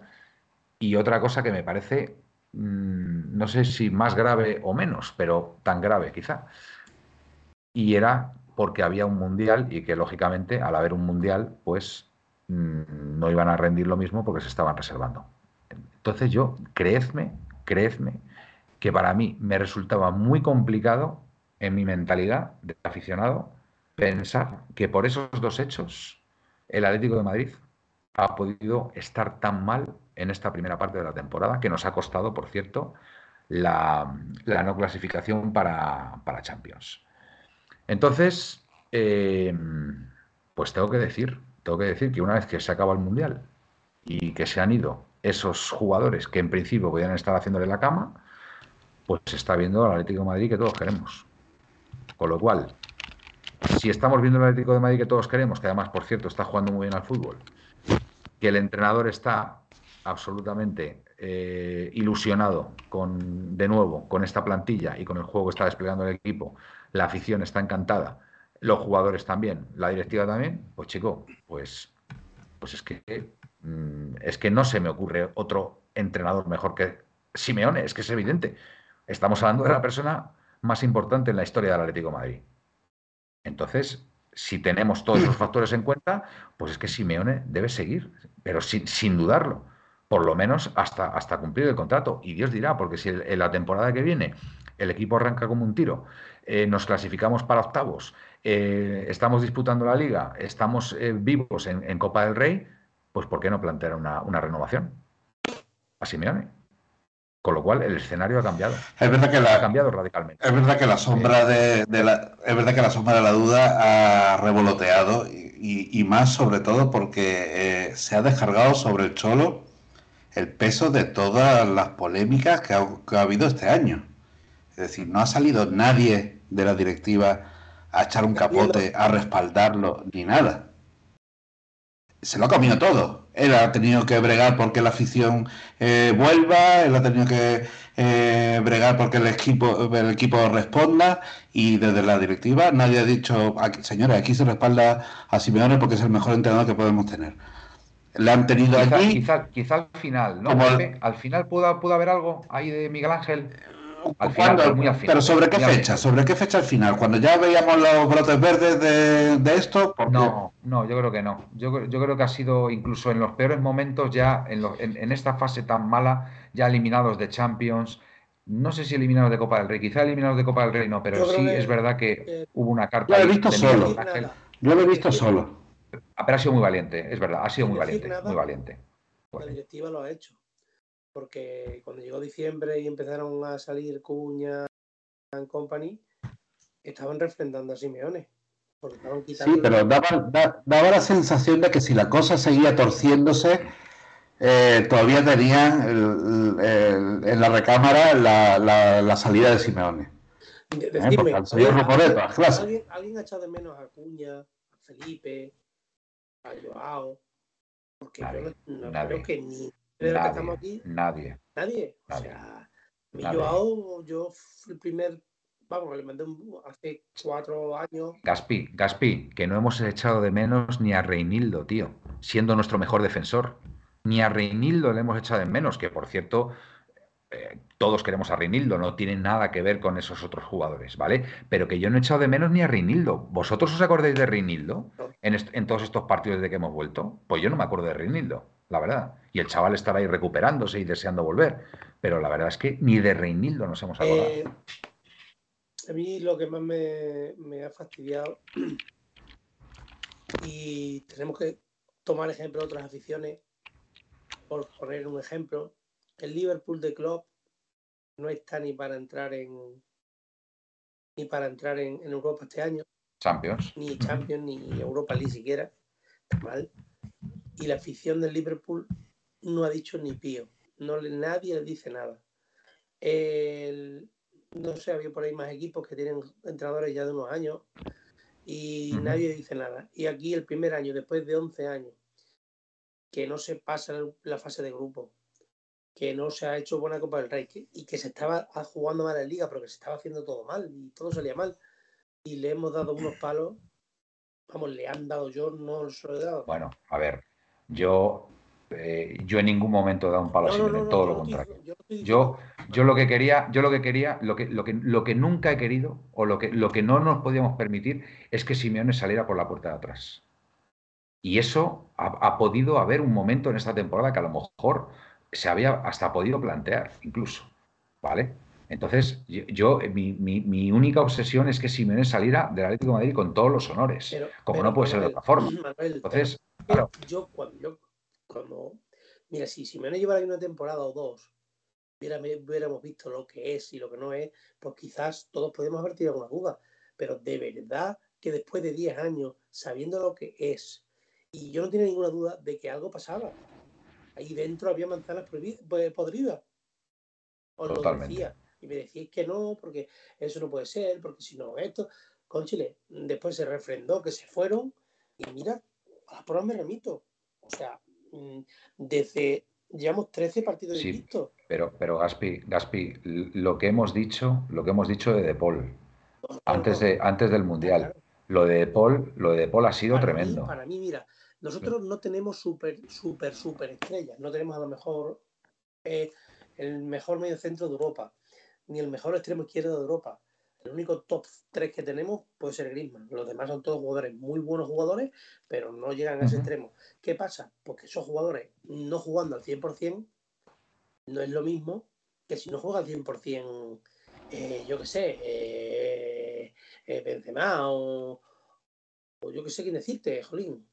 y otra cosa que me parece, mm, no sé si más grave o menos, pero tan grave quizá, y era porque había un mundial y que lógicamente al haber un mundial pues mm, no iban a rendir lo mismo porque se estaban reservando. Entonces yo, creedme, creedme, que para mí me resultaba muy complicado en mi mentalidad de aficionado pensar que por esos dos hechos el Atlético de Madrid ha podido estar tan mal en esta primera parte de la temporada, que nos ha costado, por cierto, la, no clasificación para, para Champions. Entonces, eh, pues tengo que decir, tengo que decir que una vez que se acaba el Mundial y que se han ido esos jugadores que en principio podían estar haciéndole la cama, pues se está viendo al Atlético de Madrid que todos queremos. Con lo cual, si estamos viendo el Atlético de Madrid que todos queremos, que además, por cierto, está jugando muy bien al fútbol, que el entrenador está absolutamente eh, ilusionado con, de nuevo, con esta plantilla y con el juego que está desplegando el equipo, la afición está encantada, los jugadores también, la directiva también, pues chico, pues, pues es que mm, es que no se me ocurre otro entrenador mejor que Simeone, es que es evidente. Estamos hablando de la persona más importante en la historia del Atlético Madrid. Entonces, si tenemos todos esos factores en cuenta, pues es que Simeone debe seguir, pero sin, sin dudarlo, por lo menos hasta, hasta cumplir el contrato. Y Dios dirá, porque si en la temporada que viene el equipo arranca como un tiro, eh, nos clasificamos para octavos, eh, estamos disputando la liga, estamos eh, vivos en, Copa del Rey, pues ¿por qué no plantear una, una renovación a Simeone? Con lo cual el escenario ha cambiado. Es verdad que la, ha cambiado radicalmente. Es verdad que la sombra de, la, es verdad que la sombra de la duda ha revoloteado y, más sobre todo porque eh, se ha descargado sobre el cholo el peso de todas las polémicas que ha, que ha, habido este año. Es decir, no ha salido nadie de la directiva a echar un capote, a respaldarlo, ni nada. Se lo ha comido todo él ha tenido que bregar porque la afición eh, vuelva, él ha tenido que eh, bregar porque el equipo, el equipo responda y desde la directiva nadie ha dicho, señores, aquí se respalda a Simeone porque es el mejor entrenador que podemos tener. Le han tenido allí... Quizá, al final, ¿no? Al final pudo, pudo haber algo ahí de Miguel Ángel. ¿Pero sobre qué fecha? ¿Sobre qué fecha al final? Cuando ya veíamos los brotes verdes de, esto. No, no, yo creo que no. Yo, creo que ha sido incluso en los peores momentos, ya en, esta fase tan mala, ya eliminados de Champions. No sé si eliminados de Copa del Rey, quizá eliminados de Copa del Rey no, pero sí es verdad que hubo una carta. Yo lo he visto solo. Yo lo he visto solo. Pero ha sido muy valiente, es verdad, ha sido muy valiente, muy valiente. La directiva lo ha hecho porque cuando llegó diciembre y empezaron a salir Cuña and Company, estaban refrendando a Simeone. Sí, pero daba, la sensación de que si la cosa seguía torciéndose, eh, todavía tenía en la recámara la, salida de Simeone. Decirme, ¿alguien, ¿alguien, ha echado de menos a Cuña, a Felipe, a Joao? Porque yo no, creo que ni nadie, que estamos aquí. Nadie. Nadie. O sea, yo fui el primer. Vamos, le mandé hace cuatro años. Gaspi, Gaspi, que no hemos echado de menos ni a Reinildo, tío, siendo nuestro mejor defensor. Ni a Reinildo le hemos echado de menos, que por cierto, eh, todos queremos a Reinildo, no tiene nada que ver con esos otros jugadores, ¿vale? Pero que yo no he echado de menos ni a Reinildo. ¿Vosotros os acordáis de Reinildo en, en, todos estos partidos de que hemos vuelto? Pues yo no me acuerdo de Reinildo la verdad. Y el chaval estará ahí recuperándose y deseando volver. Pero la verdad es que ni de Reinildo nos hemos acordado. Eh, a mí lo que más me, ha fastidiado, y tenemos que tomar ejemplo de otras aficiones, por poner un ejemplo, el Liverpool de Club no está ni para entrar en ni para entrar en, en Europa este año. Champions. Ni Champions, ni Europa ni siquiera. Mal y la afición del Liverpool no ha dicho ni pío. No, nadie le dice nada. no sé, había por ahí más equipos que tienen entrenadores ya de unos años y nadie dice nada. Y aquí el primer año, después de 11 años, que no se pasa la fase de grupo, que no se ha hecho buena Copa del Rey y que se estaba jugando mal en Liga, porque se estaba haciendo todo mal y todo salía mal. Y le hemos dado unos palos, vamos, le han dado, yo no los he dado. Bueno, a ver, yo, eh, yo en ningún momento he dado un palo a todo lo contrario. Yo, yo lo que quería, yo lo que quería, lo que, lo que, lo que nunca he querido, o lo que, lo que no nos podíamos permitir, es que Simeone saliera por la puerta de atrás. Y eso ha, podido haber un momento en esta temporada que a lo mejor se había hasta podido plantear, incluso. ¿Vale? Entonces, yo, mi, mi, única obsesión es que Simeone saliera del Atlético de Madrid con todos los honores, como no puede ser de otra forma. Entonces, yo, cuando, cuando, mira, si, si me llevara una temporada o dos, hubiéramos visto lo que es y lo que no es, pues quizás todos podemos haber tirado una duda. Pero de verdad que después de 10 años, sabiendo lo que es Y yo no tenía ninguna duda de que algo pasaba. Ahí dentro había manzanas pues, podridas. Os lo Totalmente. decía. Y me decís que no, porque eso no puede ser, porque si no, esto. Con Chile, después se refrendó que se fueron. Y mira, a las pruebas me remito. O sea, mm, desde. Llevamos 13 partidos Sí. invictos. Pero, pero Gaspi, Gaspi, lo que hemos dicho, lo que hemos dicho de De Paul, antes, de, antes del Mundial, Claro. lo de De Paul, lo de De Paul ha sido para tremendo. Mí, para mí, mira, nosotros no tenemos súper, súper, súper estrellas. No tenemos a lo mejor eh, el mejor medio centro de Europa, ni el mejor extremo izquierdo de Europa. El único top 3 que tenemos puede ser Griezmann. Los demás son todos jugadores, muy buenos jugadores, pero no llegan a ese extremo. ¿Qué pasa? Porque esos jugadores no jugando al 100% no es lo mismo que si no juega al 100%, eh, yo qué sé, eh, eh, Benzema o, o yo qué sé quién decirte, Jolín.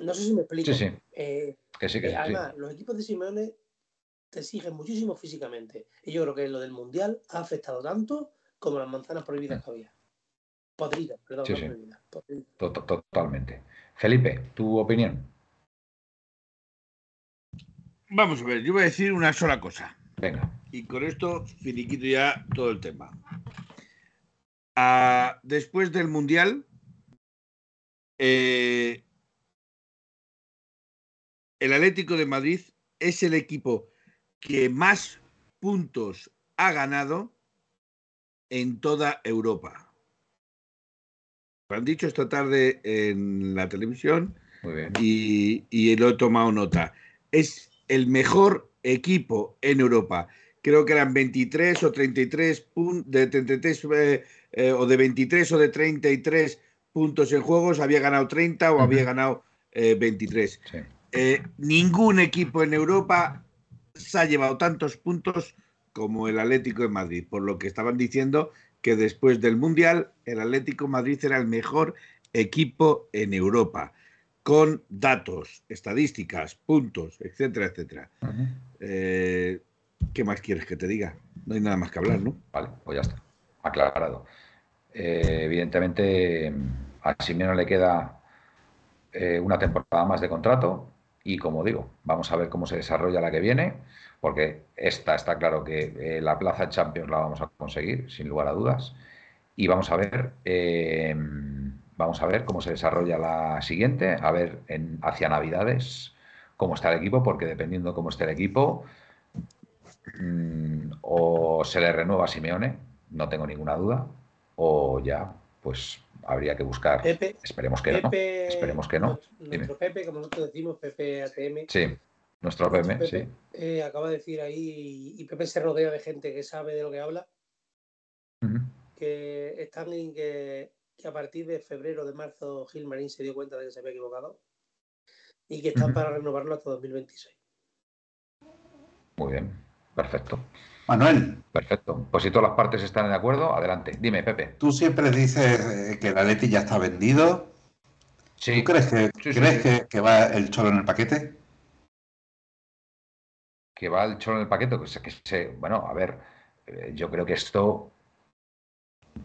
No sé si me explico. Sí, sí, Eh, que sí, que eh, sí. además, los equipos de Simeone te exigen muchísimo físicamente. Y yo creo que lo del Mundial ha afectado tanto como las manzanas prohibidas que había. Podridas, perdón, Sí, no sí. prohibidas. podridas. To- to- Totalmente. Felipe, tu opinión. Vamos a ver, yo voy a decir una sola cosa. Venga. Y con esto finiquito ya todo el tema. Ah, después del Mundial, eh, el Atlético de Madrid es el equipo que más puntos ha ganado en toda Europa. Lo han dicho esta tarde en la televisión Muy bien. y, y lo he tomado nota. Es el mejor equipo en Europa. Creo que eran 23 o 33 puntos, de 33 eh, eh, o de 23 o de 33 puntos en juegos, había ganado 30 o había Ujú. ganado eh, 23. Sí. Eh, ningún equipo en Europa ha llevado tantos puntos como el Atlético de Madrid, por lo que estaban diciendo que después del Mundial el Atlético de Madrid era el mejor equipo en Europa, con datos, estadísticas, puntos, etcétera, etcétera. Eh, ¿Qué más quieres que te diga? No hay nada más que hablar, ¿no? Vale, pues ya está. Aclarado. Eh, evidentemente, a Simeone le queda eh, una temporada más de contrato y, como digo, vamos a ver cómo se desarrolla la que viene, porque esta está claro que eh, la plaza Champions la vamos a conseguir, sin lugar a dudas, y vamos a ver, eh, vamos a ver cómo se desarrolla la siguiente, a ver hacia Navidades cómo está el equipo, porque dependiendo cómo esté el equipo, mm, o se le renueva a Simeone, no tengo ninguna duda, o ya, pues habría que buscar. Pepe, Esperemos que no. Pepe, Esperemos que no. nuestro- Pepe, como nosotros decimos, Pepe ATM, Sí, nuestro PM, sí. Pepe, eh, acaba de decir ahí, y Pepe se rodea de gente que sabe de lo que habla, que están en que, que a partir de febrero de marzo Gilmarín se dio cuenta de que se había equivocado y que están para renovarlo hasta 2026. Muy bien, perfecto. Manuel, Perfecto. Pues si todas las partes están de acuerdo, adelante. Dime, Pepe. tú siempre dices eh, que el Atleti ya está vendido. Sí, ¿Tú crees que, Sí, sí, crees sí. Que, que va el cholo en el paquete? que va el cholo en el paquete. Que se, que se- bueno, a ver, eh, yo creo que esto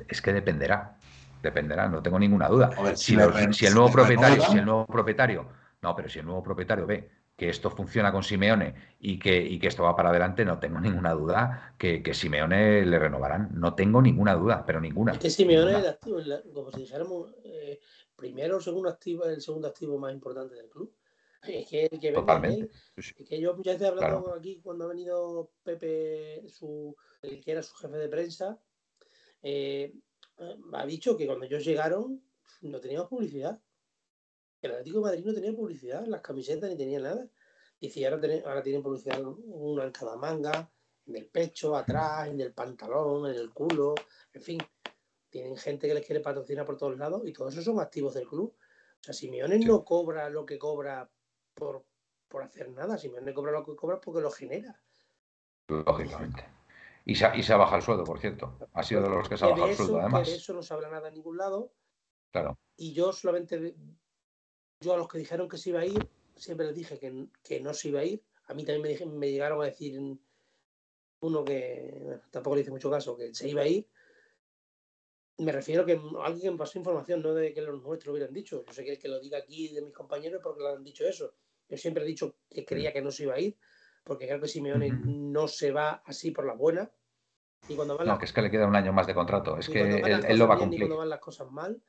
es que dependerá. Dependerá, no tengo ninguna duda. Ver, Si, el nuevo propietario, si el nuevo propietario, no, pero si el nuevo propietario ve que esto funciona con Simeone y que, y que esto va para adelante, no tengo ninguna duda que, que Simeone le renovarán. No tengo ninguna duda, pero ninguna. Es que Simeone es el activo, como si dijéramos, eh, primero o segundo activo, el segundo activo más importante del club. Es que el que Totalmente. él, Sí, sí. es que yo ya te he hablado Claro. aquí cuando ha venido Pepe, su, el que era su jefe de prensa, eh, eh, ha dicho que cuando ellos llegaron no teníamos publicidad. El Atlético de Madrid no tenía publicidad, las camisetas ni tenía nada. Y ahora, tienen- ahora tienen publicidad una en cada manga, en el pecho, atrás, en el pantalón, en el culo, en fin. Tienen gente que les quiere patrocinar por todos lados y todos esos son activos del club. O sea, Simeone Sí. no cobra lo que cobra por, por hacer nada. Simeone cobra lo que cobra porque lo genera. Lógicamente. Y se, ha- y se ha bajado el sueldo, por cierto. Ha sido de los que se ha bajado el sueldo, que además. de eso no se habla nada en ningún lado. Claro. Y yo solamente, yo a los que dijeron que se iba a ir, siempre les dije que, que no se iba a ir. A mí también me, dije- me llegaron a decir uno que bueno, tampoco le hice mucho caso, que se iba a ir. me refiero que alguien pasó información, no de que los nuestros hubieran dicho. Yo sé que el que lo diga aquí de mis compañeros porque lo han dicho eso. Yo siempre he dicho que creía que no se iba a ir, porque creo que Simeone Ujú. no se va así por la buena. Y cuando van No, las, que es que le queda un año más de contrato. Es que él, las él lo va a bien y cumplir. cuando van las cosas mal,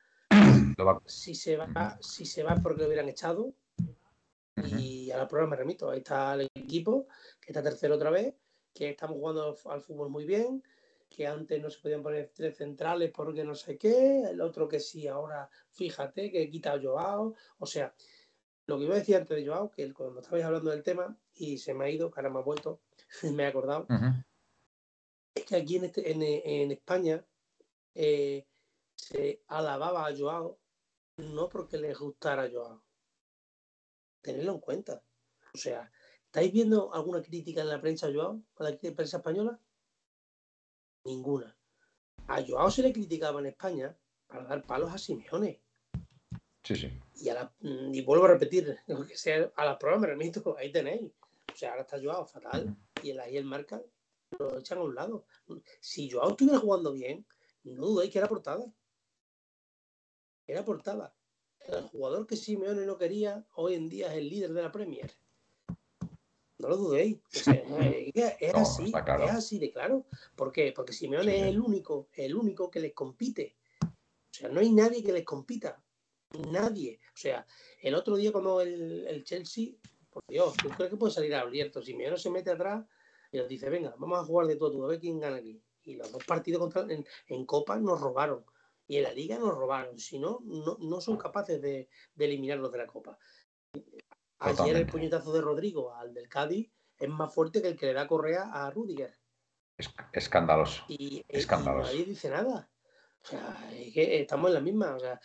Lo va- si se va, si se va es porque lo hubieran echado. Y a la prueba me remito. Ahí está el equipo, que está tercero otra vez, que estamos jugando al- fútbol muy bien, que antes no se podían poner tres centrales porque no sé qué, el otro que sí, ahora fíjate que quita a Joao. O sea, lo que iba a decir antes de Joao, que cuando estabais hablando del tema y se me ha ido, que ahora me ha vuelto, (laughs) me he acordado, es que aquí en, este, en, en España eh, se alababa a Joao no porque les gustara Joao. Tenedlo en cuenta. O sea, ¿estáis viendo alguna crítica en la prensa a Joao? ¿A la prensa española? Ninguna. A Joao se le criticaba en España para dar palos a Simeone. Sí, sí. Y, a la- mm, y vuelvo a repetir, (laughs) lo que sea, a las pruebas me remito, ahí tenéis. O sea, ahora está Joao fatal y el ahí el marca lo echan a un lado. Si Joao estuviera jugando bien, no dudéis que era portada. Era portada. El jugador que Simeone no quería, hoy en día es el líder de la Premier. No lo dudéis. O sea, no, (laughs) es, que es No, así, claro. es así de claro. ¿Por qué? Porque Simeone Sí, es el único, el único que les compite. O sea, no hay nadie que les compita. Nadie. O sea, el otro día cuando el, el Chelsea, por Dios, ¿tú crees que puede salir abierto? Simeone se mete atrás y nos dice, venga, vamos a jugar de todo, a ver quién gana aquí. Y los dos partidos contra, en, en Copa nos robaron. Y en la Liga nos robaron. Si no, no, no son capaces de, de eliminarnos de la Copa. Ayer el puñetazo de Rodrigo al del Cádiz es más fuerte que el que le da Correa a Rudiger. Es, escandaloso. Y, y Escandaloso. nadie dice nada. O sea, es que estamos en la misma. O sea,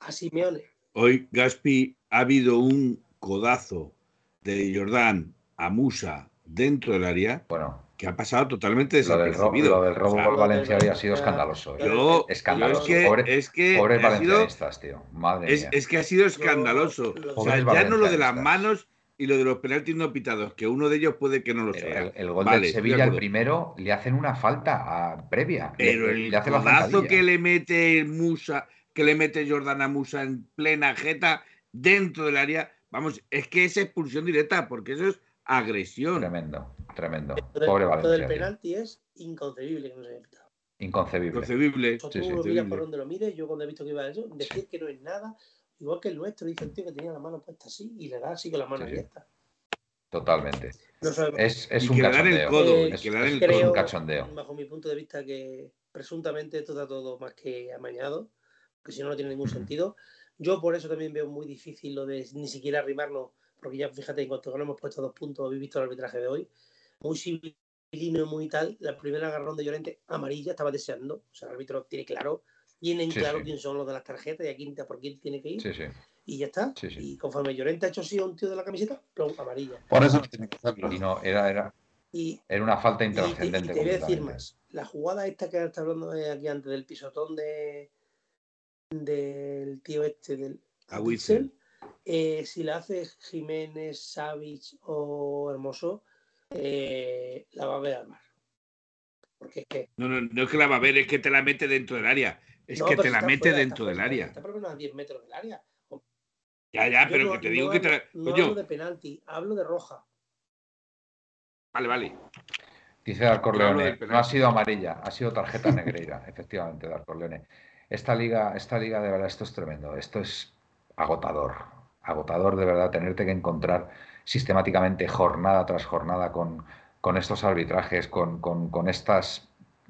a Simeone. Hoy, Gaspi, ha habido un codazo de Jordán a Musa dentro del área Bueno, que ha pasado totalmente lo del, ro- desapercibido. lo del robo O sea, al Valencia hoy ha sido escandaloso. ¿eh? yo, Escandaloso. yo es que, Pobre- es que Pobres sido, valencianistas, tío. Madre es, mía. es que ha sido escandaloso. Yo- o sea, ya no lo de las manos y lo de los penaltis no pitados, que uno de ellos puede que no lo sea. el, el gol Vale, del Sevilla, el primero, le hacen una falta a- previa. Pero le, el le hace la que le mete Musa, que le mete Jordana Musa en plena jeta dentro del área, vamos, es que es expulsión directa, porque eso es agresión. Tremendo, tremendo. Del- Pobre lo del Valencia. tío. penalti es inconcebible que no se haya pitado. Inconcebible. Concebible. Eso Sí, tú sí, lo miras por donde lo mires, yo cuando he visto que iba a eso, decir que no es nada, igual que el nuestro, dice el tío que tenía la mano puesta así y le da así con la mano Sí, sí. abierta. Totalmente. No sabemos. Es, es un dan el cachondeo. codo, Eh, Es, es- el es codo. un cachondeo. bajo mi punto de vista, que presuntamente esto está todo más que amañado, que si no, no tiene ningún sentido. Yo por eso también veo muy difícil lo de ni siquiera arrimarnos, porque ya fíjate, en cuanto que no hemos puesto dos puntos, habéis visto el arbitraje de hoy, muy civilino y muy tal, la primera agarrón de Llorente amarilla, estaba deseando, o sea, el árbitro tiene claro, tienen Sí, claro sí. quién son los de las tarjetas y a quién, por quién tiene que ir, Sí, sí. y ya está. Sí, sí. Y conforme Llorente ha hecho así a un tío de la camiseta, plum, amarilla. Por eso no tiene que hacerlo. Y no, era, era, Y, era una falta Y, y- y te intrascendente. voy a decir más. La jugada esta que está hablando aquí antes del pisotón de del tío este del A Witzel, eh, si la hace Jiménez, Savich o Hermoso, eh, la va a ver al mar. Porque es que. No, no, no es que la va a ver, es que te la mete dentro del área. Es no, que te la mete fuera, dentro del área. Está por lo menos a 10 metros del área. Ya, ya, Yo pero no- que te no digo que te hablo- la. No Coño, hablo de penalti, hablo de roja. Vale, vale. Dice Darko Yo hablo Leone, del penalti. no ha sido amarilla, ha sido tarjeta (laughs) negreira, efectivamente, Darko Leone. Esta liga, esta liga de verdad, esto es tremendo, esto es agotador, agotador de verdad tenerte que encontrar sistemáticamente jornada tras jornada con, con estos arbitrajes, con, con- con estas,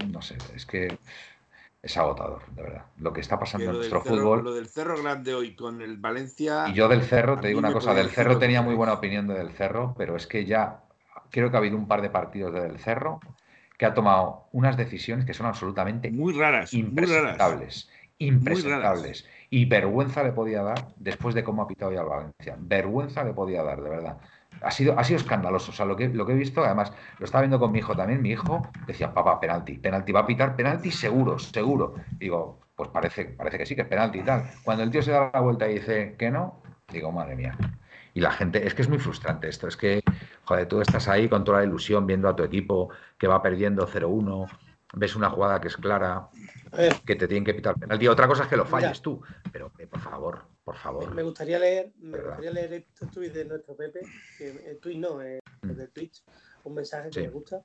no sé, es que es agotador, de verdad. Lo que está pasando en nuestro cerro, fútbol. lo del Cerro Grande hoy con el Valencia. Y yo del Cerro, te digo una cosa, del Cerro tenía muy buena opinión de del Cerro, pero es que ya creo que ha habido un par de partidos de del Cerro que ha tomado unas decisiones que son absolutamente Muy raras, muy raras. impresentables. Impresentables. Y vergüenza le podía dar después de cómo ha pitado ya el Valencia. Vergüenza le podía dar, de verdad. Ha sido, ha sido escandaloso. O sea, lo que, lo que he visto, además, lo estaba viendo con mi hijo también. Mi hijo decía, papá, penalti, penalti, va a pitar penalti seguro, seguro. Digo, pues parece, parece que sí, que es penalti y tal. Cuando el tío se da la vuelta y dice que no, digo, madre mía. Y la gente, es que es muy frustrante esto. Es que, joder, tú estás ahí con toda la ilusión viendo a tu equipo que va perdiendo 0-1 ves una jugada que es clara, que te tienen que pitar penalti. Otra cosa es que lo falles Mira. tú, pero que, por favor, por favor. me gustaría leer, me ¿Verdad? gustaría leer estos tweets de nuestro Pepe, que el tweet no, eh, Mm. de Twitch, un mensaje que Sí. me gusta.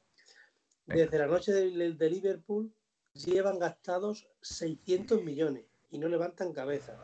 Desde la noche de, de Liverpool llevan gastados 600 millones y no levantan cabeza.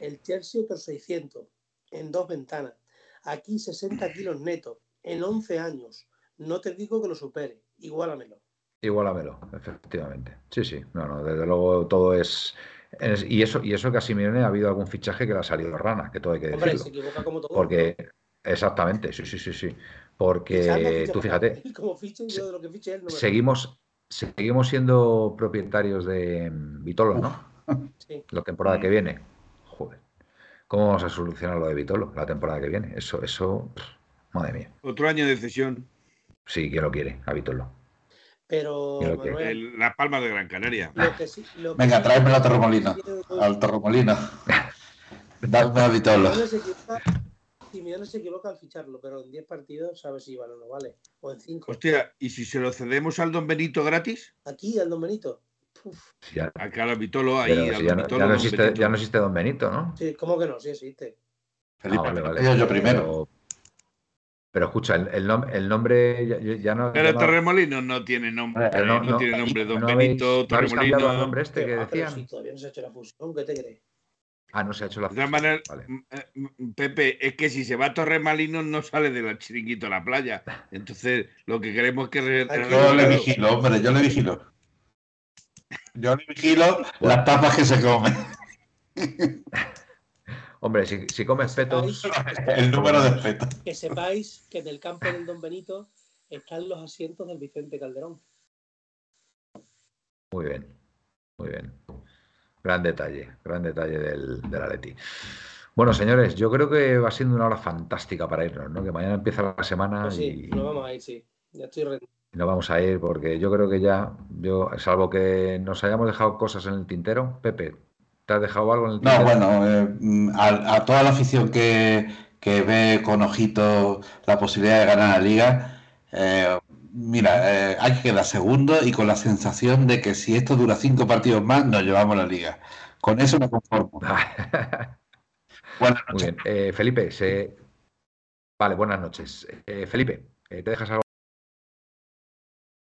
El Chelsea otros 600 en dos ventanas. Aquí 60 kilos netos en 11 años. No te digo que lo supere, igualamelo. Igualamelo, efectivamente. Sí, sí. No, no, desde luego todo es. es- y eso, y eso que a Simeone ha habido algún fichaje que le ha salido rana, que todo hay que Hombre, se decirlo. equivoca como todo. Porque, exactamente, sí, sí, sí, sí. Porque tú fíjate, él (laughs) Como fiche, yo de lo que fiche él no me seguimos, seguimos siendo propietarios de mm, Vitolo, ¿no? (laughs) Sí. La temporada que viene. Joder. ¿Cómo vamos a solucionar lo de Vitolo la temporada que viene? Eso, eso, pff, madre mía. Otro año de cesión. Sí, ¿quién lo quiere? A Vitolo. Pero, Manuel, El- Las Palmas de Gran Canaria. lo que sí, lo que Venga, sí- tráemelo a Torremolino. Al Torremolino. Dame a Vitolo. Simeone se equivoca, Simeone se equivoca al ficharlo, pero en 10 partidos sabe si vale o no vale. O en 5. Hostia, ¿y si se lo cedemos al Don Benito gratis? Aquí, al Don Benito. Sí, ya- Acá al Vitolo, ahí pero al si ya, no, Vitolo, ya no Don existe, Benito. ya no existe Don Benito, ¿no? sí, ¿cómo que no? Sí existe. Felipe, Ah, vale, me lo vale. pido yo primero. Pero, escucha, el, el nom- el nombre ya, no. Pero ya no- Torremolino no tiene nombre. Eh, no, no, no, tiene nombre. Don ¿no habéis- Benito, ¿no habéis cambiado el Torremolino. nombre este que Ah, decían? si todavía no se ha hecho la fusión, ¿qué te crees? Ah, no se ha hecho la De todas maneras, Vale. eh, Pepe, es que si se va a Torremolino no sale de la chiringuito a la playa. Entonces, lo que queremos que... re- Aquí- Yo le vigilo, hombre, yo le vigilo. Yo le vigilo las tapas que se comen. (laughs) Hombre, si, si comes petos. El número de fetos. Que sepáis que en el campo del Don Benito están los asientos del Vicente Calderón. Muy bien, muy bien. Gran detalle, gran detalle del, del Atleti. Bueno, señores, yo creo que va siendo una hora fantástica para irnos, ¿no? Que mañana empieza la semana Pues sí, y, nos vamos a ir, sí. Ya estoy re- y no vamos a ir porque yo creo que ya, yo, salvo que nos hayamos dejado cosas en el tintero, Pepe, ¿te has dejado algo en el No, bueno, eh, mm, a, a toda la afición que, que ve con ojito la posibilidad de ganar la liga, eh, mira, eh, hay que quedar segundo y con la sensación de que si esto dura cinco partidos más, nos llevamos la liga. Con eso me conformo. (laughs) Buenas Muy noches. bien. Eh, Felipe, se... vale, buenas noches. Eh, Felipe, ¿te dejas algo?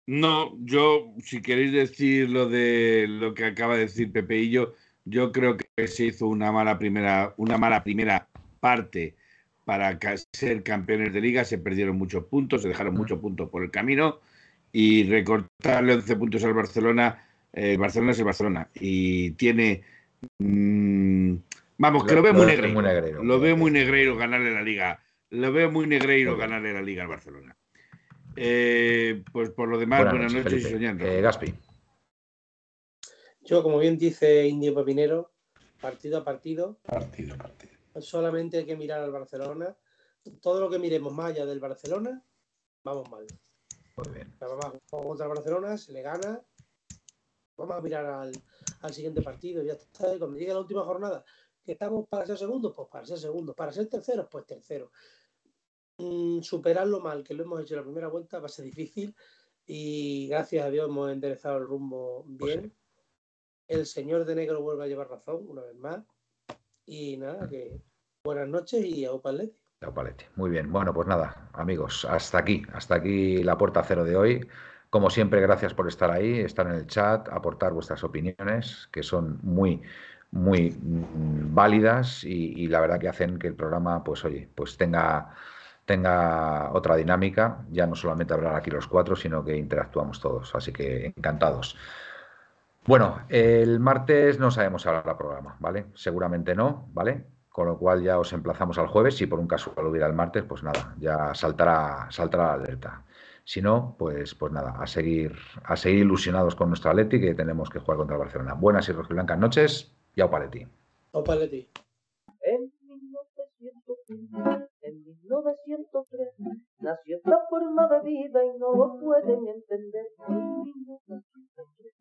No, yo, si queréis decir lo de lo que acaba de decir Pepe y yo, creo que se hizo una mala primera, una mala primera parte para ser campeones de liga, se perdieron muchos puntos, se dejaron muchos puntos por el camino y recortarle 11 puntos al Barcelona, eh, el Barcelona es el Barcelona y tiene mm, vamos, que Lo- lo veo muy negreiro, muy negreiro. lo veo muy negreiro ganarle la liga, lo veo muy negreiro ganarle la liga al Barcelona. Eh, pues por lo demás, buenas, noches, y soñando. Eh, Gaspi. Yo, como bien dice Indio Pepinero, partido a partido, Partido, partido. solamente hay que mirar al Barcelona. Todo lo que miremos más allá del Barcelona, vamos mal. Muy bien. Vamos a jugar contra el Barcelona, se le gana. Vamos a mirar al, al siguiente partido, ya está. Y cuando llegue la última jornada, que estamos para ser segundos, pues para ser segundos. Para ser terceros, pues terceros. Mm, superar lo mal que lo hemos hecho en la primera vuelta va a ser difícil. Y gracias a Dios hemos enderezado el rumbo Pues bien. El señor de negro vuelve a llevar razón una vez más. Y nada, que buenas noches y a Opalete. Muy bien. Bueno, pues nada, amigos, hasta aquí, hasta aquí la puerta cero de hoy. Como siempre, gracias por estar ahí, estar en el chat, aportar vuestras opiniones, que son muy, muy mm, válidas y, y la verdad que hacen que el programa, pues oye, pues tenga, tenga otra dinámica, ya no solamente hablar aquí los cuatro, sino que interactuamos todos. Así que encantados. Bueno, el martes no sabemos hablar el programa, ¿vale? Seguramente no, ¿vale? Con lo cual ya os emplazamos al jueves. Si por un caso lo hubiera el martes, pues nada, ya saltará, saltará la alerta. Si no, pues, pues nada, a seguir, a seguir ilusionados con nuestro Atleti, que tenemos que jugar contra el Barcelona. Buenas y rojiblancas noches y a Paletti. Opalete. En 1901, en 1903, nació esta forma de vida y no lo pueden entender.